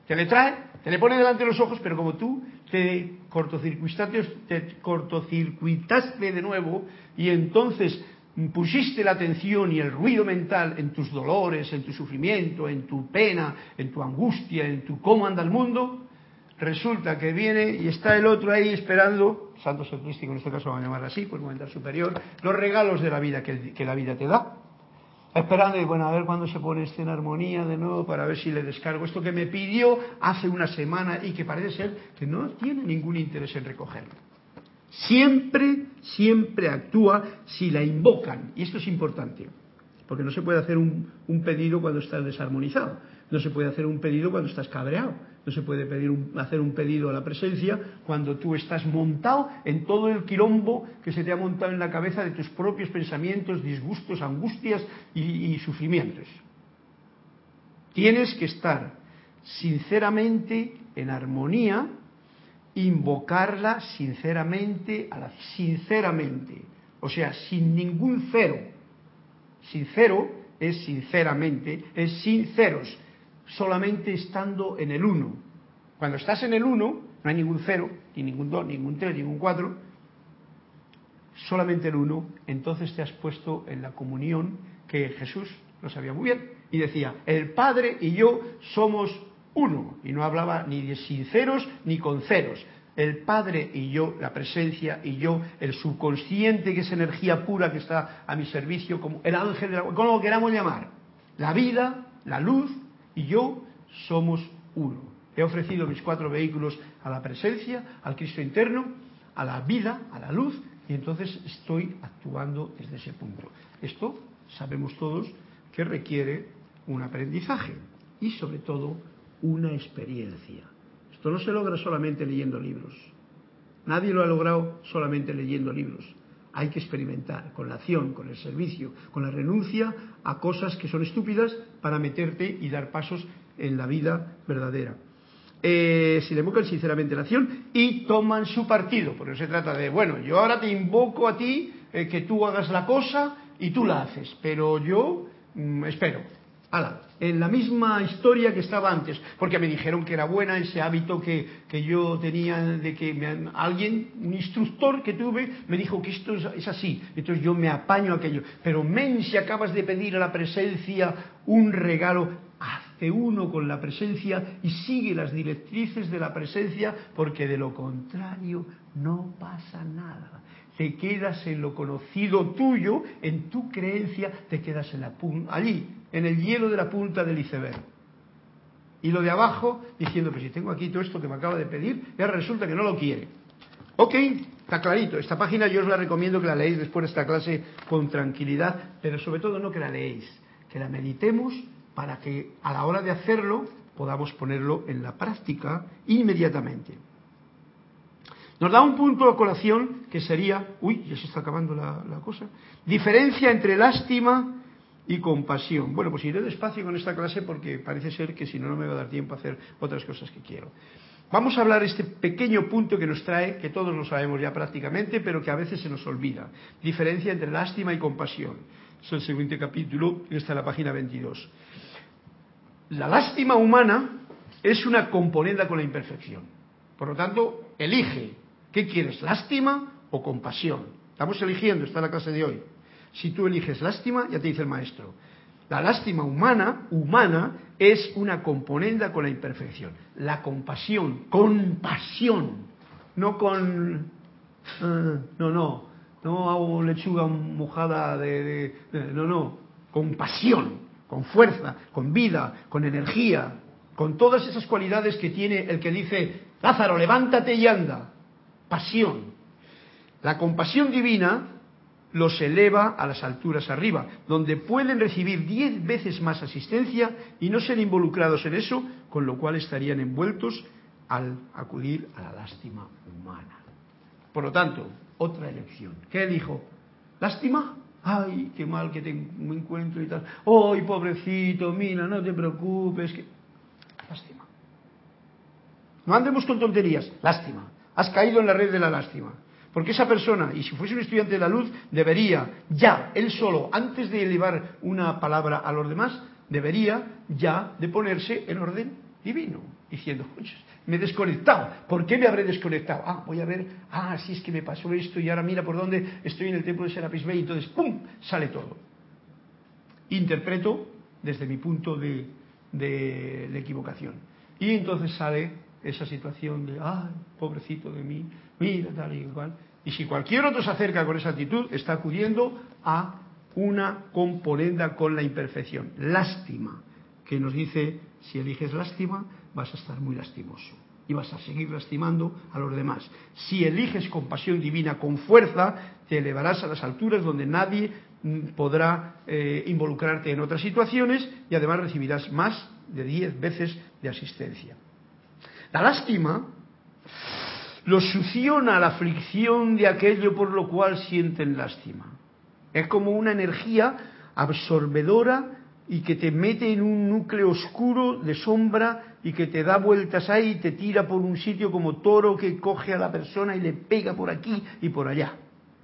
te le trae, te le pone delante de los ojos, pero como tú te cortocircuitaste, te cortocircuitaste de nuevo y entonces pusiste la atención y el ruido mental en tus dolores, en tu sufrimiento, en tu pena, en tu angustia, en tu cómo anda el mundo, resulta que viene y está el otro ahí esperando, santo crístico en este caso vamos a llamar así, por mental superior, los regalos de la vida que, que la vida te da. Esperando y bueno, a ver cuándo se pone esto en armonía de nuevo para ver si le descargo esto que me pidió hace una semana y que parece ser que no tiene ningún interés en recogerlo. Siempre, siempre actúa si la invocan. Y esto es importante, porque no se puede hacer un, pedido cuando estás desarmonizado, no se puede hacer un pedido cuando estás cabreado, no se puede pedir hacer un pedido a la presencia cuando tú estás montado en todo el quilombo que se te ha montado en la cabeza de tus propios pensamientos, disgustos, angustias y sufrimientos. Tienes que estar sinceramente en armonía invocarla sinceramente, a la, sinceramente, o sea, sin ningún cero. Sincero es sinceramente, es sinceros, solamente estando en el uno. Cuando estás en el uno, no hay ningún cero, ni ningún dos, ningún tres, ningún cuatro, solamente el uno, entonces te has puesto en la comunión que Jesús lo sabía muy bien y decía, el Padre y yo somos uno. Y no hablaba ni de sinceros ni con ceros. El Padre y yo, la presencia y yo, el subconsciente, que es energía pura que está a mi servicio, como el ángel, como lo queramos llamar. La vida, la luz y yo somos uno. He ofrecido mis cuatro vehículos a la presencia, al Cristo interno, a la vida, a la luz, y entonces estoy actuando desde ese punto. Esto sabemos todos que requiere un aprendizaje y sobre todo una experiencia. Esto no se logra solamente leyendo libros. Nadie lo ha logrado solamente leyendo libros. Hay que experimentar con la acción, con el servicio, con la renuncia a cosas que son estúpidas para meterte y dar pasos en la vida verdadera. Eh, si le invocan sinceramente la acción y toman su partido, porque se trata de, bueno, yo ahora te invoco a ti eh, que tú hagas la cosa y tú la haces, pero yo mm, espero. Ala, en la misma historia que estaba antes, porque me dijeron que era buena ese hábito que, que yo tenía de que alguien, un instructor que tuve, me dijo que esto es, así, entonces yo me apaño aquello. Pero men, si acabas de pedir a la presencia un regalo, hace uno con la presencia y sigue las directrices de la presencia, porque de lo contrario no pasa nada te quedas en lo conocido tuyo, en tu creencia, te quedas en la allí, en el hielo de la punta del iceberg. Y lo de abajo diciendo, pues si tengo aquí todo esto que me acaba de pedir, y ahora resulta que no lo quiere. Ok, está clarito. Esta página yo os la recomiendo que la leáis después de esta clase con tranquilidad, pero sobre todo no que la leéis, que la meditemos para que a la hora de hacerlo podamos ponerlo en la práctica inmediatamente. Nos da un punto a colación que sería, uy, ya se está acabando la, cosa, diferencia entre lástima y compasión. Bueno, pues iré despacio con esta clase porque parece ser que si no, no me va a dar tiempo a hacer otras cosas que quiero. Vamos a hablar este pequeño punto que nos trae, que todos lo sabemos ya prácticamente, pero que a veces se nos olvida. Diferencia entre lástima y compasión. Es el siguiente capítulo, está en la página 22. La lástima humana es una componenda con la imperfección. Por lo tanto, elige. ¿Qué quieres, lástima o compasión? Estamos eligiendo, está la clase de hoy. Si tú eliges lástima, ya te dice el maestro. La lástima humana, humana, es una componenda con la imperfección. La compasión, compasión, no con... ah, no, no, no hago lechuga mojada de, de- de- No, no, con pasión, con fuerza, con vida, con energía, con todas esas cualidades que tiene el que dice, Lázaro, levántate y anda. Pasión. La compasión divina los eleva a las alturas arriba, donde pueden recibir diez veces más asistencia y no ser involucrados en eso, con lo cual estarían envueltos al acudir a la lástima humana. Por lo tanto, otra elección. ¿Qué elijo? ¿Lástima? Ay, qué mal que me encuentro y tal. Ay, pobrecito, mira, no te preocupes. Que... Lástima. No andemos con tonterías. Lástima. Has caído en la red de la lástima. Porque esa persona, y si fuese un estudiante de la luz, debería ya, él solo, antes de elevar una palabra a los demás, debería ya de ponerse en orden divino, diciendo, "Oye, me he desconectado. ¿Por qué me habré desconectado? Ah, voy a ver, ah, sí es que me pasó esto y ahora mira por dónde estoy en el templo de Serapis Bay, entonces, ¡pum!, sale todo. Interpreto desde mi punto de, de- de equivocación. Y entonces sale esa situación de, ay, pobrecito de mí, mira tal y cual. Y si cualquier otro se acerca con esa actitud, está acudiendo a una componenda con la imperfección. Lástima, que nos dice, si eliges lástima, vas a estar muy lastimoso. Y vas a seguir lastimando a los demás. Si eliges compasión divina con fuerza, te elevarás a las alturas donde nadie mm, podrá eh, involucrarte en otras situaciones y además recibirás más de diez veces de asistencia. La lástima los succiona la aflicción de aquello por lo cual sienten lástima. Es como una energía absorbedora y que te mete en un núcleo oscuro de sombra y que te da vueltas ahí y te tira por un sitio como toro que coge a la persona y le pega por aquí y por allá.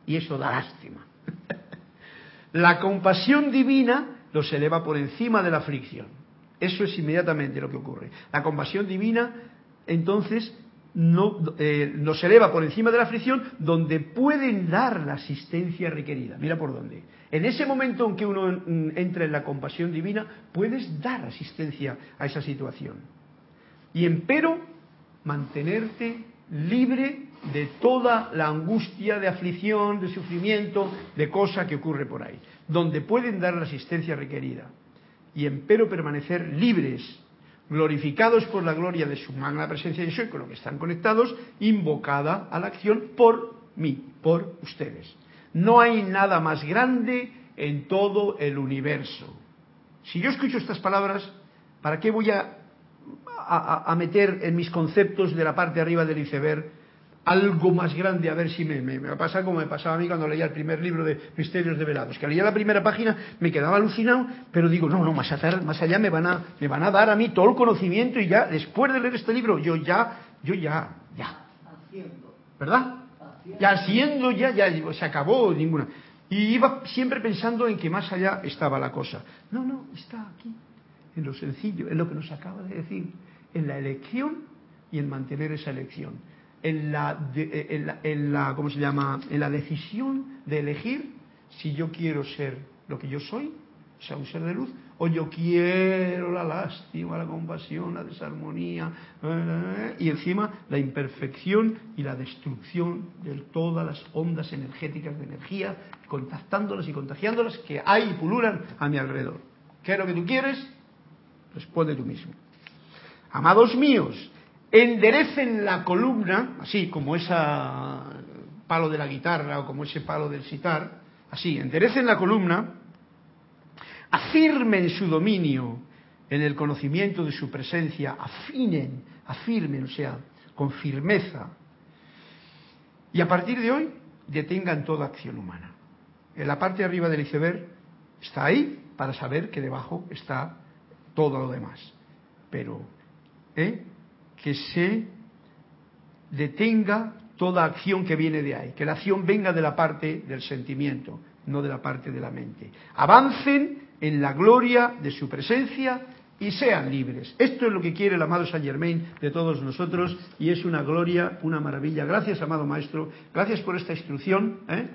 Y eso da lástima. La compasión divina los eleva por encima de la aflicción. Eso es inmediatamente lo que ocurre. La compasión divina, entonces, no, eh, nos eleva por encima de la aflicción donde pueden dar la asistencia requerida. Mira por dónde. En ese momento en que uno entra en la compasión divina, puedes dar asistencia a esa situación. Y empero, mantenerte libre de toda la angustia, de aflicción, de sufrimiento, de cosa que ocurre por ahí, donde pueden dar la asistencia requerida. Y empero permanecer libres, glorificados por la gloria de su magna presencia y soy con lo que están conectados, invocada a la acción por mí, por ustedes. No hay nada más grande en todo el universo. Si yo escucho estas palabras, ¿para qué voy a, a, a meter en mis conceptos de la parte de arriba del iceberg algo más grande, a ver si me, me, me va a pasar como me pasaba a mí cuando leía el primer libro de Misterios Develados, que leía la primera página, me quedaba alucinado, pero digo, no, no, más allá, más allá me van a, me van a dar a mí todo el conocimiento y ya, después de leer este libro, yo ya, yo ya, ya, Haciendo. ¿verdad? Haciendo. Ya haciendo, ya, ya, se acabó ninguna. Y iba siempre pensando en que más allá estaba la cosa. No, no, está aquí, en lo sencillo, en lo que nos acaba de decir, en la elección y en mantener esa elección. En la, de- en la, en la- ¿cómo se llama? En la decisión de elegir si yo quiero ser lo que yo soy, o sea, un ser de luz, o yo quiero la lástima, la compasión, la desarmonía, eh, y encima la imperfección y la destrucción de todas las ondas energéticas de energía, contactándolas y contagiándolas que hay y pululan a mi alrededor. ¿Qué es lo que tú quieres? Responde tú mismo. Amados míos, enderecen la columna, así como ese palo de la guitarra o como ese palo del sitar, así, enderecen la columna, afirmen su dominio en el conocimiento de su presencia, afinen, afirmen, o sea, con firmeza. Y a partir de hoy, detengan toda acción humana. En la parte de arriba del iceberg está ahí para saber que debajo está todo lo demás. Pero ¿eh? Que se detenga toda acción que viene de ahí, que la acción venga de la parte del sentimiento, no de la parte de la mente. Avancen en la gloria de su presencia y sean libres. Esto es lo que quiere el amado Saint Germain de todos nosotros y es una gloria, una maravilla. Gracias, amado Maestro, gracias por esta instrucción. ¿eh?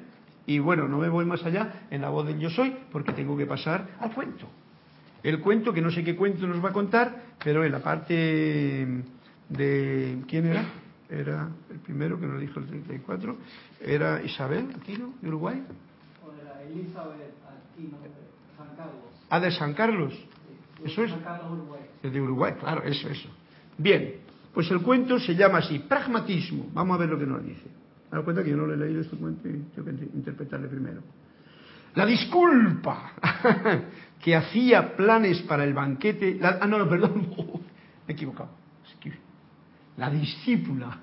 Y bueno, no me voy más allá en la voz del yo soy porque tengo que pasar al cuento. El cuento, que no sé qué cuento nos va a contar, pero en la parte de... ¿Quién era? Era el primero que nos dijo el 34. Era Isabel Aquino, de Uruguay. O era Elizabeth Aquino de San Carlos. Ah, de San Carlos. Sí, Eso es. San Carlos, Uruguay. De Uruguay, claro, eso, eso. Bien, pues el cuento se llama así, pragmatismo. Vamos a ver lo que nos dice. Me doy cuenta que yo no le he leído este cuento y tengo que interpretarle primero. La disculpa que hacía planes para el banquete. la- ah, no, no, perdón, me he equivocado. Excuse. La discípula.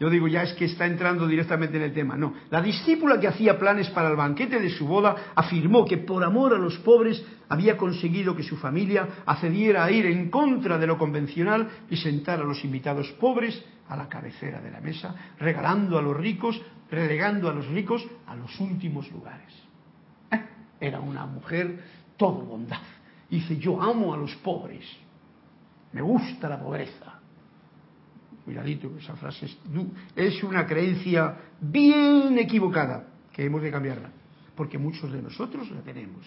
Yo digo, ya es que está entrando directamente en el tema. No, la discípula que hacía planes para el banquete de su boda afirmó que por amor a los pobres había conseguido que su familia accediera a ir en contra de lo convencional y sentar a los invitados pobres a la cabecera de la mesa, regalando a los ricos, relegando a los ricos a los últimos lugares. Era una mujer todo bondad. Dice, yo amo a los pobres, me gusta la pobreza. Cuidadito, esa frase es, una creencia bien equivocada, que hemos de cambiarla, porque muchos de nosotros la tenemos.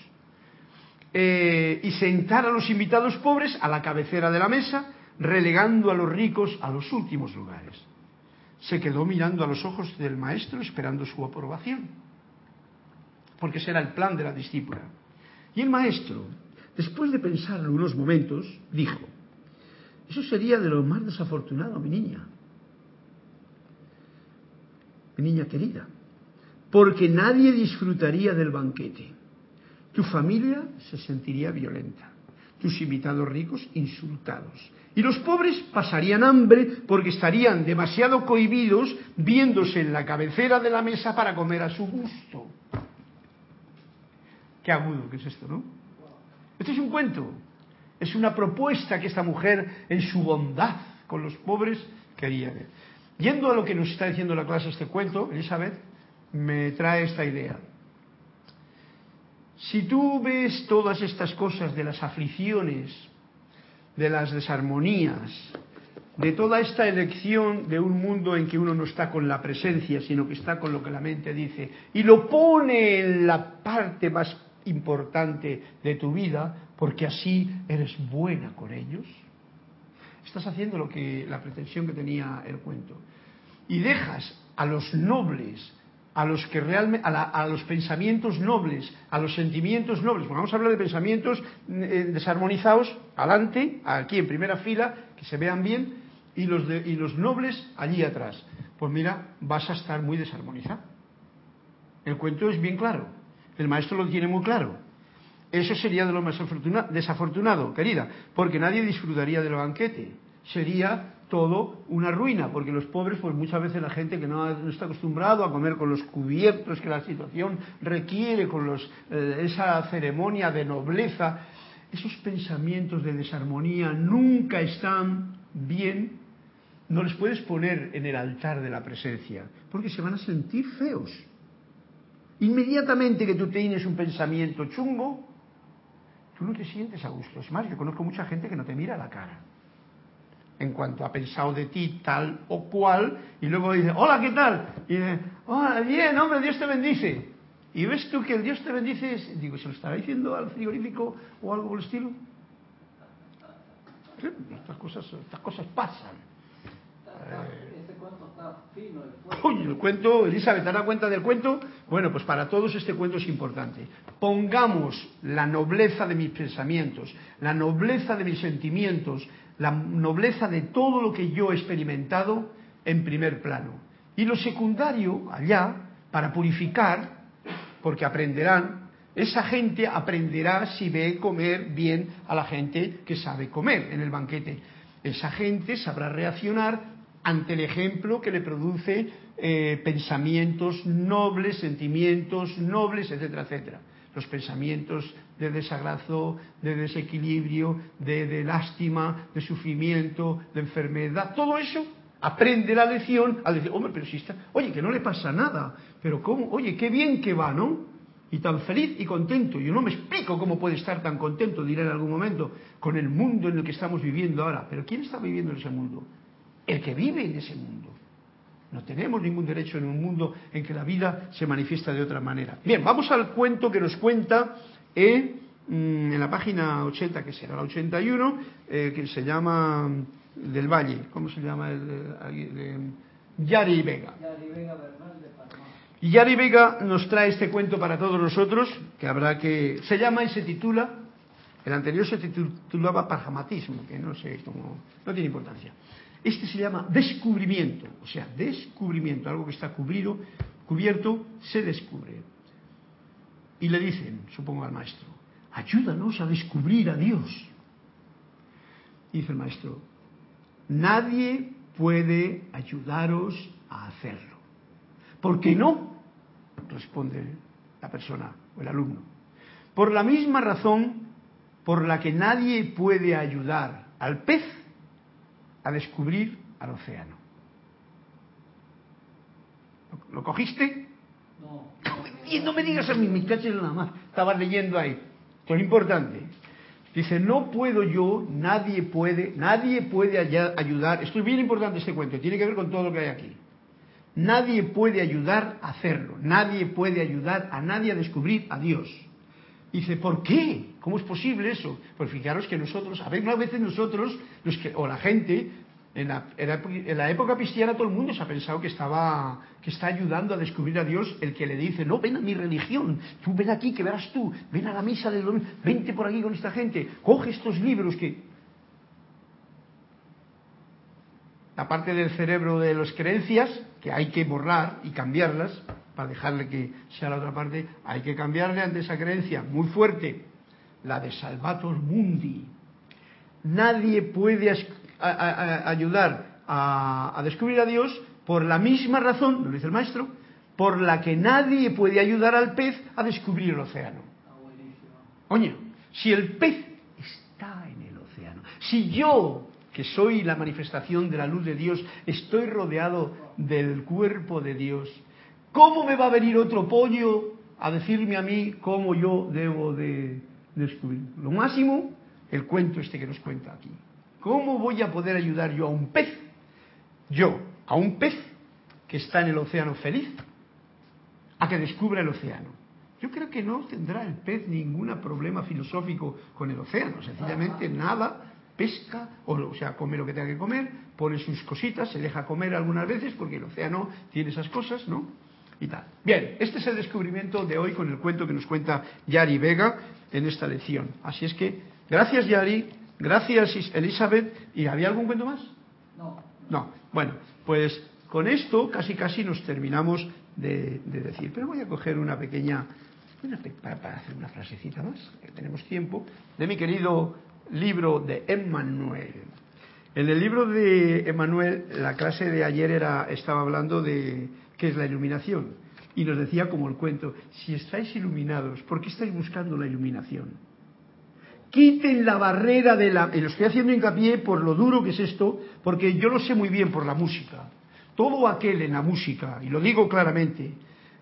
Eh, y sentar a los invitados pobres a la cabecera de la mesa, relegando a los ricos a los últimos lugares. Se quedó mirando a los ojos del maestro esperando su aprobación, porque ese era el plan de la discípula. Y el maestro, después de pensarlo unos momentos, dijo, eso sería de lo más desafortunado, mi niña. Mi niña querida. Porque nadie disfrutaría del banquete. Tu familia se sentiría violenta. Tus invitados ricos insultados. Y los pobres pasarían hambre porque estarían demasiado cohibidos viéndose en la cabecera de la mesa para comer a su gusto. Qué agudo que es esto, ¿no? Esto es un cuento. Es una propuesta que esta mujer, en su bondad con los pobres, quería ver. Yendo a lo que nos está diciendo la clase este cuento, Elizabeth, me trae esta idea. Si tú ves todas estas cosas de las aflicciones, de las desarmonías, de toda esta elección de un mundo en que uno no está con la presencia, sino que está con lo que la mente dice, y lo pone en la parte más importante de tu vida, porque así eres buena con ellos, estás haciendo lo que la pretensión que tenía el cuento. Y dejas a los nobles, a los que realmente, a, los pensamientos nobles, a los sentimientos nobles, porque vamos a hablar de pensamientos eh, desarmonizados, adelante, aquí en primera fila, que se vean bien, y los, de- y los nobles allí atrás. Pues mira, vas a estar muy desarmonizado. El cuento es bien claro, el maestro lo tiene muy claro. Eso sería de lo más afortuna- desafortunado, querida, porque nadie disfrutaría del banquete. Sería todo una ruina, porque los pobres, pues muchas veces la gente que no, no está acostumbrado a comer con los cubiertos que la situación requiere, con los, eh, esa ceremonia de nobleza, esos pensamientos de desarmonía nunca están bien, no les puedes poner en el altar de la presencia, porque se van a sentir feos. Inmediatamente que tú tienes un pensamiento chungo, tú no te sientes a gusto. Es más, yo conozco mucha gente que no te mira la cara en cuanto ha pensado de ti tal o cual, y luego dice, hola, ¿qué tal? Y dice, hola, bien, hombre, Dios te bendice. Y ves tú que el Dios te bendice, digo, ¿se lo estará diciendo al frigorífico o algo por el estilo? Estas cosas, estas cosas pasan. Cuento fuerte. Coño, el cuento, Elizabeth, ¿te das cuenta del cuento? Bueno, pues para todos este cuento es importante. Pongamos la nobleza de mis pensamientos, la nobleza de mis sentimientos, la nobleza de todo lo que yo he experimentado en primer plano. Y lo secundario, allá, para purificar, porque aprenderán, esa gente aprenderá si ve comer bien a la gente que sabe comer en el banquete. Esa gente sabrá reaccionar ante el ejemplo que le produce eh, pensamientos nobles, sentimientos nobles, etcétera, etcétera. Los pensamientos de desagrado, de desequilibrio, de, de lástima, de sufrimiento, de enfermedad, todo eso aprende la lección al decir, hombre, pero si está, oye, que no le pasa nada, pero cómo, oye, qué bien que va, ¿no? Y tan feliz y contento. Yo no me explico cómo puede estar tan contento, diré en algún momento, con el mundo en el que estamos viviendo ahora. Pero ¿quién está viviendo en ese mundo? El que vive en ese mundo. No tenemos ningún derecho en un mundo en que la vida se manifiesta de otra manera. Bien, vamos al cuento que nos cuenta en, en la página 80, que será la 81, eh, que se llama del Valle. ¿Cómo se llama? El, el, el, Yari Vega. Yari Vega Bernal de Panamá. Y Yari Vega nos trae este cuento para todos nosotros, que habrá que... Se llama y se titula, el anterior se titulaba Parjamatismo, que no sé cómo... No tiene importancia. Este se llama descubrimiento, o sea, descubrimiento, algo que está cubrido, cubierto, se descubre. Y le dicen, supongo al maestro, ayúdanos a descubrir a Dios. Dice el maestro, nadie puede ayudaros a hacerlo. ¿Por qué no? Responde la persona o el alumno. Por la misma razón por la que nadie puede ayudar al pez a descubrir al océano. ¿Lo, lo cogiste? No, Y no me digas a mí, mis caches nada más. Estaba leyendo ahí. Esto es importante. Dice, no puedo yo, nadie puede, nadie puede ayudar. Esto es bien importante este cuento, tiene que ver con todo lo que hay aquí. Nadie puede ayudar a hacerlo, nadie puede ayudar a nadie a descubrir a Dios. Dice, ¿por qué? ¿Cómo es posible eso? Pues fijaros que nosotros, a veces nosotros, los que, o la gente, en la, en la, época cristiana todo el mundo se ha pensado que estaba, que está ayudando a descubrir a Dios el que le dice, no, ven a mi religión, tú ven aquí que verás tú, ven a la misa del domingo, vente por aquí con esta gente, coge estos libros que... La parte del cerebro de las creencias, que hay que borrar y cambiarlas, para dejarle que sea la otra parte, hay que cambiarle ante esa creencia muy fuerte, la de Salvator Mundi. Nadie puede ayudar a, descubrir a Dios por la misma razón, lo dice el maestro, por la que nadie puede ayudar al pez a descubrir el océano. Oye, si el pez está en el océano, si yo, que soy la manifestación de la luz de Dios, estoy rodeado del cuerpo de Dios, ¿Cómo me va a venir otro pollo a decirme a mí cómo yo debo de descubrir? Lo máximo, el cuento este que nos cuenta aquí. ¿Cómo voy a poder ayudar yo a un pez? Yo, a un pez que está en el océano feliz, a que descubra el océano. Yo creo que no tendrá el pez ningún problema filosófico con el océano, sencillamente nada, pesca, o, o sea, come lo que tenga que comer, pone sus cositas, se deja comer algunas veces porque el océano tiene esas cosas, ¿no? Y tal. Bien, este es el descubrimiento de hoy con el cuento que nos cuenta Yari Vega en esta lección. Así es que, gracias Yari, gracias Elizabeth. ¿Y había algún cuento más? No. No. Bueno, pues con esto casi casi nos terminamos de, de decir. Pero voy a coger una pequeña, para, para, hacer una frasecita más, que tenemos tiempo, de mi querido libro de Emmanuel. En el libro de Emanuel, la clase de ayer era, estaba hablando de qué es la iluminación. Y nos decía como el cuento, si estáis iluminados, ¿por qué estáis buscando la iluminación? Quiten la barrera de la... Y lo estoy haciendo hincapié por lo duro que es esto, porque yo lo sé muy bien por la música. Todo aquel en la música, y lo digo claramente,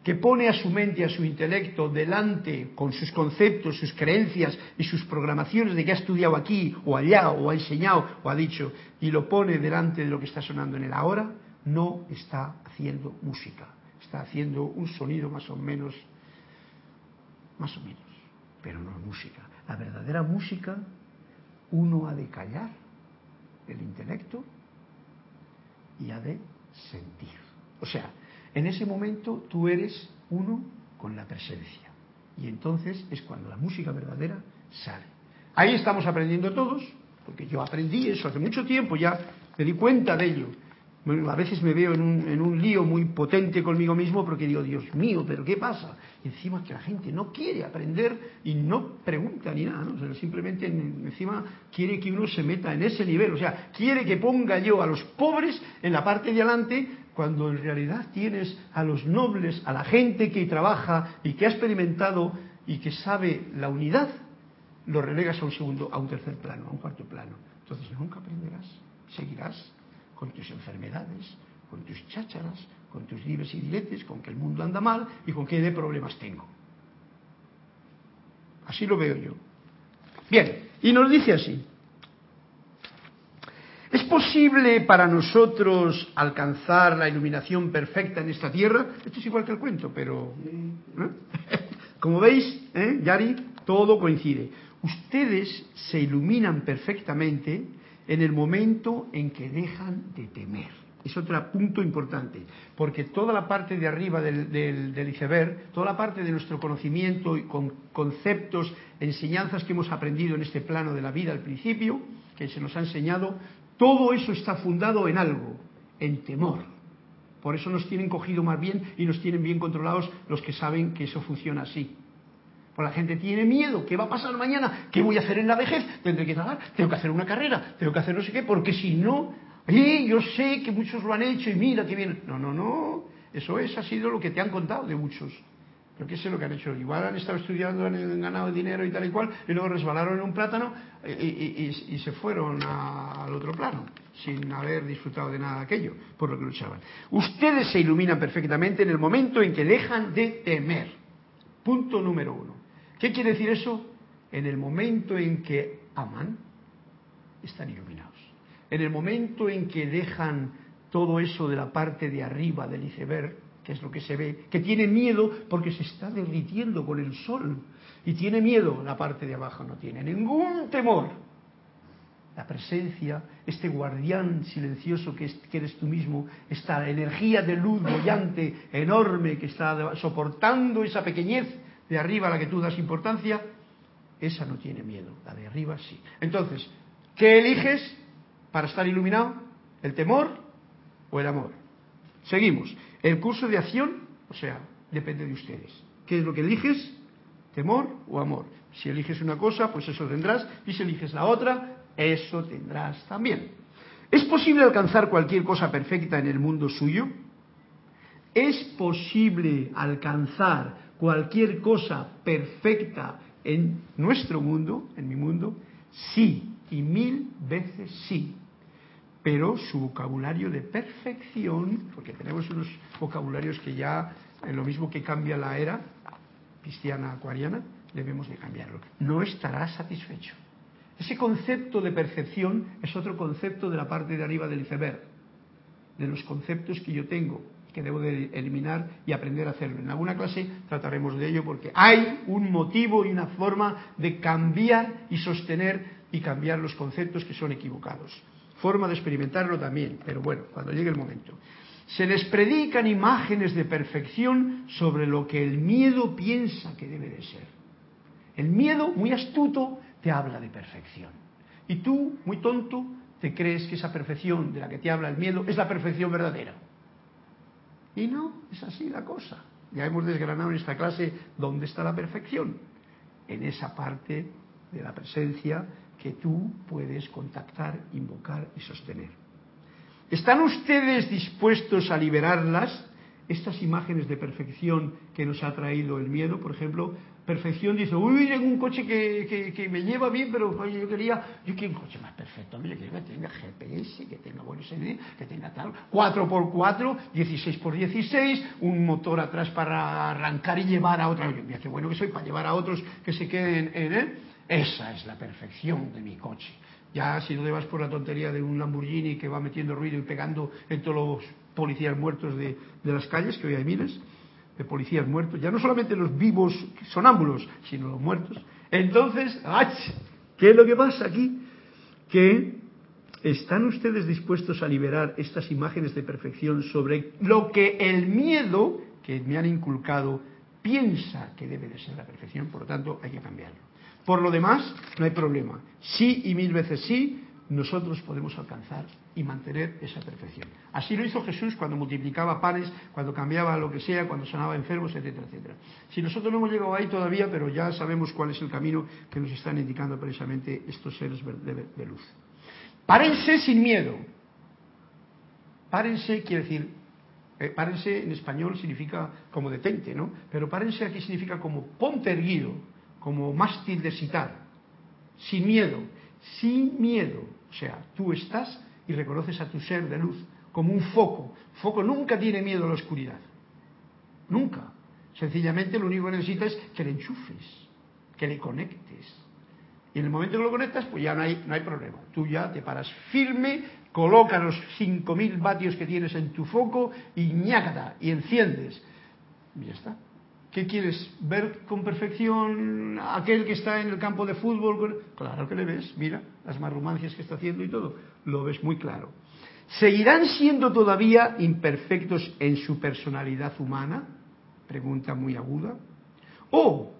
que pone a su mente, a su intelecto delante con sus conceptos, sus creencias y sus programaciones de que ha estudiado aquí o allá o ha enseñado o ha dicho y lo pone delante de lo que está sonando en el ahora, no está haciendo música, está haciendo un sonido más o menos, más o menos, pero no música. La verdadera música uno ha de callar el intelecto y ha de sentir. O sea, en ese momento tú eres uno con la presencia. Y entonces es cuando la música verdadera sale. Ahí estamos aprendiendo todos, porque yo aprendí eso hace mucho tiempo, ya me di cuenta de ello. A veces me veo en un, en un lío muy potente conmigo mismo porque digo, Dios mío, pero ¿qué pasa? Encima que la gente no quiere aprender y no pregunta ni nada, ¿no? simplemente encima quiere que uno se meta en ese nivel, o sea, quiere que ponga yo a los pobres en la parte de adelante cuando en realidad tienes a los nobles, a la gente que trabaja y que ha experimentado y que sabe la unidad, lo relegas a un segundo, a un tercer plano, a un cuarto plano. Entonces nunca aprenderás, seguirás con tus enfermedades, con tus chácharas, con tus libres y diletes, con que el mundo anda mal y con qué problemas tengo. Así lo veo yo. Bien, y nos dice así, ¿Es posible para nosotros alcanzar la iluminación perfecta en esta tierra? Esto es igual que el cuento, pero... ¿eh? Como veis, ¿eh? Yari, todo coincide. Ustedes se iluminan perfectamente en el momento en que dejan de temer. Es otro punto importante, porque toda la parte de arriba del, iceberg, toda la parte de nuestro conocimiento y con conceptos, enseñanzas que hemos aprendido en este plano de la vida al principio, que se nos ha enseñado, todo eso está fundado en algo, en temor. Por eso nos tienen cogido más bien y nos tienen bien controlados los que saben que eso funciona así. Pues la gente tiene miedo. ¿Qué va a pasar mañana? ¿Qué voy a hacer en la vejez? Tendré que trabajar, tengo que hacer una carrera, tengo que hacer no sé qué, porque si no, y yo sé que muchos lo han hecho y mira que bien. No, no, no. Eso es, ha sido lo que te han contado de muchos. Pero qué sé lo que han hecho. Igual han estado estudiando, han ganado dinero y tal y cual, y luego resbalaron en un plátano y, se fueron al otro plano, sin haber disfrutado de nada de aquello, por lo que luchaban. Ustedes se iluminan perfectamente en el momento en que dejan de temer. Punto número uno. ¿Qué quiere decir eso? En el momento en que aman, están iluminados. En el momento en que dejan todo eso de la parte de arriba del iceberg, que es lo que se ve, que tiene miedo porque se está derritiendo con el sol y tiene miedo, la parte de abajo no tiene ningún temor. La presencia, este guardián silencioso que, eres tú mismo, esta energía de luz brillante, enorme, que está soportando esa pequeñez de arriba a la que tú das importancia, esa no tiene miedo, la de arriba sí. Entonces, ¿qué eliges para estar iluminado? ¿El temor o el amor? Seguimos. El curso de acción, o sea, depende de ustedes. ¿Qué es lo que eliges? ¿Temor o amor? Si eliges una cosa, pues eso tendrás, y si eliges la otra, eso tendrás también. ¿Es posible alcanzar cualquier cosa perfecta en el mundo suyo? ¿Es posible alcanzar cualquier cosa perfecta en nuestro mundo, en mi mundo? Sí, y mil veces sí pero su vocabulario de perfección, porque tenemos unos vocabularios que ya, en lo mismo que cambia la era cristiana acuariana, debemos de cambiarlo. No estará satisfecho. Ese concepto de percepción es otro concepto de la parte de arriba del iceberg, de los conceptos que yo tengo, que debo de eliminar y aprender a hacerlo. En alguna clase trataremos de ello porque hay un motivo y una forma de cambiar y sostener y cambiar los conceptos que son equivocados forma de experimentarlo también, pero bueno, cuando llegue el momento. Se les predican imágenes de perfección sobre lo que el miedo piensa que debe de ser. El miedo, muy astuto, te habla de perfección. Y tú, muy tonto, te crees que esa perfección de la que te habla el miedo es la perfección verdadera. Y no, es así la cosa. Ya hemos desgranado en esta clase dónde está la perfección. En esa parte de la presencia que tú puedes contactar, invocar y sostener. ¿Están ustedes dispuestos a liberarlas? Estas imágenes de perfección que nos ha traído el miedo, por ejemplo, perfección dice, uy, tengo un coche que, que, me lleva bien, pero yo quería, yo quiero un coche más perfecto, mire, que tenga GPS, que tenga buenos que tenga tal, 4x4, 16x16, un motor atrás para arrancar y llevar a otra, mira qué bueno que soy para llevar a otros que se queden en él, esa es la perfección de mi coche. Ya si no te vas por la tontería de un Lamborghini que va metiendo ruido y pegando en todos los policías muertos de, de las calles, que hoy hay miles, de policías muertos, ya no solamente los vivos sonámbulos, sino los muertos. Entonces, ¡ach! ¿qué es lo que pasa aquí? Que están ustedes dispuestos a liberar estas imágenes de perfección sobre lo que el miedo que me han inculcado piensa que debe de ser la perfección, por lo tanto hay que cambiarlo. Por lo demás, no hay problema. Sí y mil veces sí, nosotros podemos alcanzar y mantener esa perfección. Así lo hizo Jesús cuando multiplicaba panes, cuando cambiaba lo que sea, cuando sanaba enfermos, etcétera, etcétera. Si nosotros no hemos llegado ahí todavía, pero ya sabemos cuál es el camino que nos están indicando precisamente estos seres de, luz. Párense sin miedo. Párense quiere decir, eh, párense en español significa como detente, ¿no? Pero párense aquí significa como ponte erguido, como mástil de citar, sin miedo, sin miedo. O sea, tú estás y reconoces a tu ser de luz como un foco. Foco nunca tiene miedo a la oscuridad. Nunca. Sencillamente lo único que necesitas es que le enchufes, que le conectes. Y en el momento que lo conectas, pues ya no hay, no hay problema. Tú ya te paras firme, colocas los 5.000 vatios que tienes en tu foco y ñácata, y enciendes. Y ya está. ¿Qué quieres? ¿Ver con perfección aquel que está en el campo de fútbol? Claro que le ves, mira las marrumancias que está haciendo y todo, lo ves muy claro. ¿Seguirán siendo todavía imperfectos en su personalidad humana? Pregunta muy aguda. O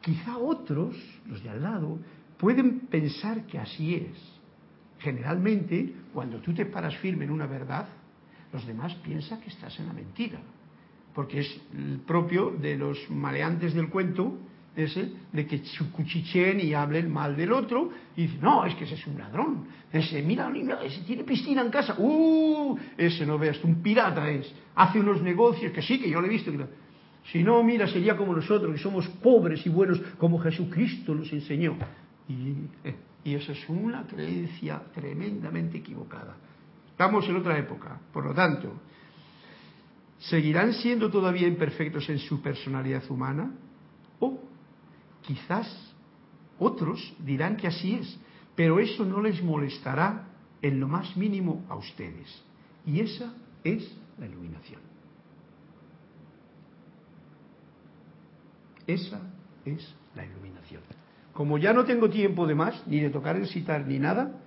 quizá otros, los de al lado, pueden pensar que así es. Generalmente, cuando tú te paras firme en una verdad, los demás piensan que estás en la mentira porque es el propio de los maleantes del cuento, ese, de que cuchicheen y hablen mal del otro, y dicen, no, es que ese es un ladrón, ese, mira, ese tiene piscina en casa, uh, ese no veas, un pirata es, hace unos negocios, que sí, que yo lo he visto, si no, mira, sería como nosotros, que somos pobres y buenos, como Jesucristo nos enseñó. Y, eh, y eso es una creencia tremendamente equivocada. Estamos en otra época, por lo tanto, ¿Seguirán siendo todavía imperfectos en su personalidad humana? O quizás otros dirán que así es, pero eso no les molestará en lo más mínimo a ustedes. Y esa es la iluminación. Esa es la iluminación. Como ya no tengo tiempo de más, ni de tocar el citar ni nada,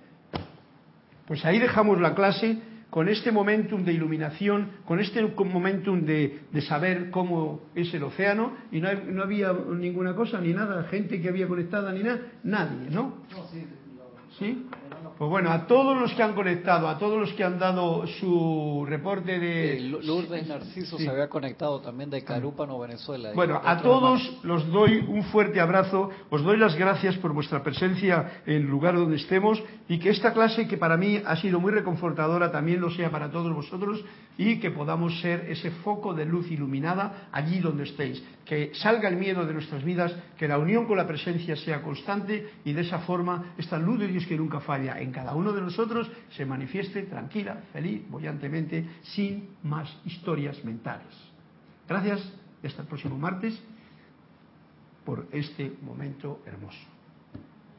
pues ahí dejamos la clase con este momentum de iluminación, con este momentum de, saber cómo es el océano, y no, no, había ninguna cosa, ni nada, gente que había conectada, ni nada, nadie, ¿no? ¿Sí? Pues bueno, a todos los que han conectado, a todos los que han dado su reporte de... Lourdes Narciso se había conectado también de Carúpano, Venezuela. Bueno, a todos los doy un fuerte abrazo, os doy las gracias por vuestra presencia en el lugar donde estemos y que esta clase, que para mí ha sido muy reconfortadora, también lo sea para todos vosotros y que podamos ser ese foco de luz iluminada allí donde estéis. Que salga el miedo de nuestras vidas, que la unión con la presencia sea constante y de esa forma esta luz de Dios que nunca falla en cada uno de nosotros se manifieste tranquila, feliz, bollantemente, sin más historias mentales. Gracias y hasta el próximo martes por este momento hermoso.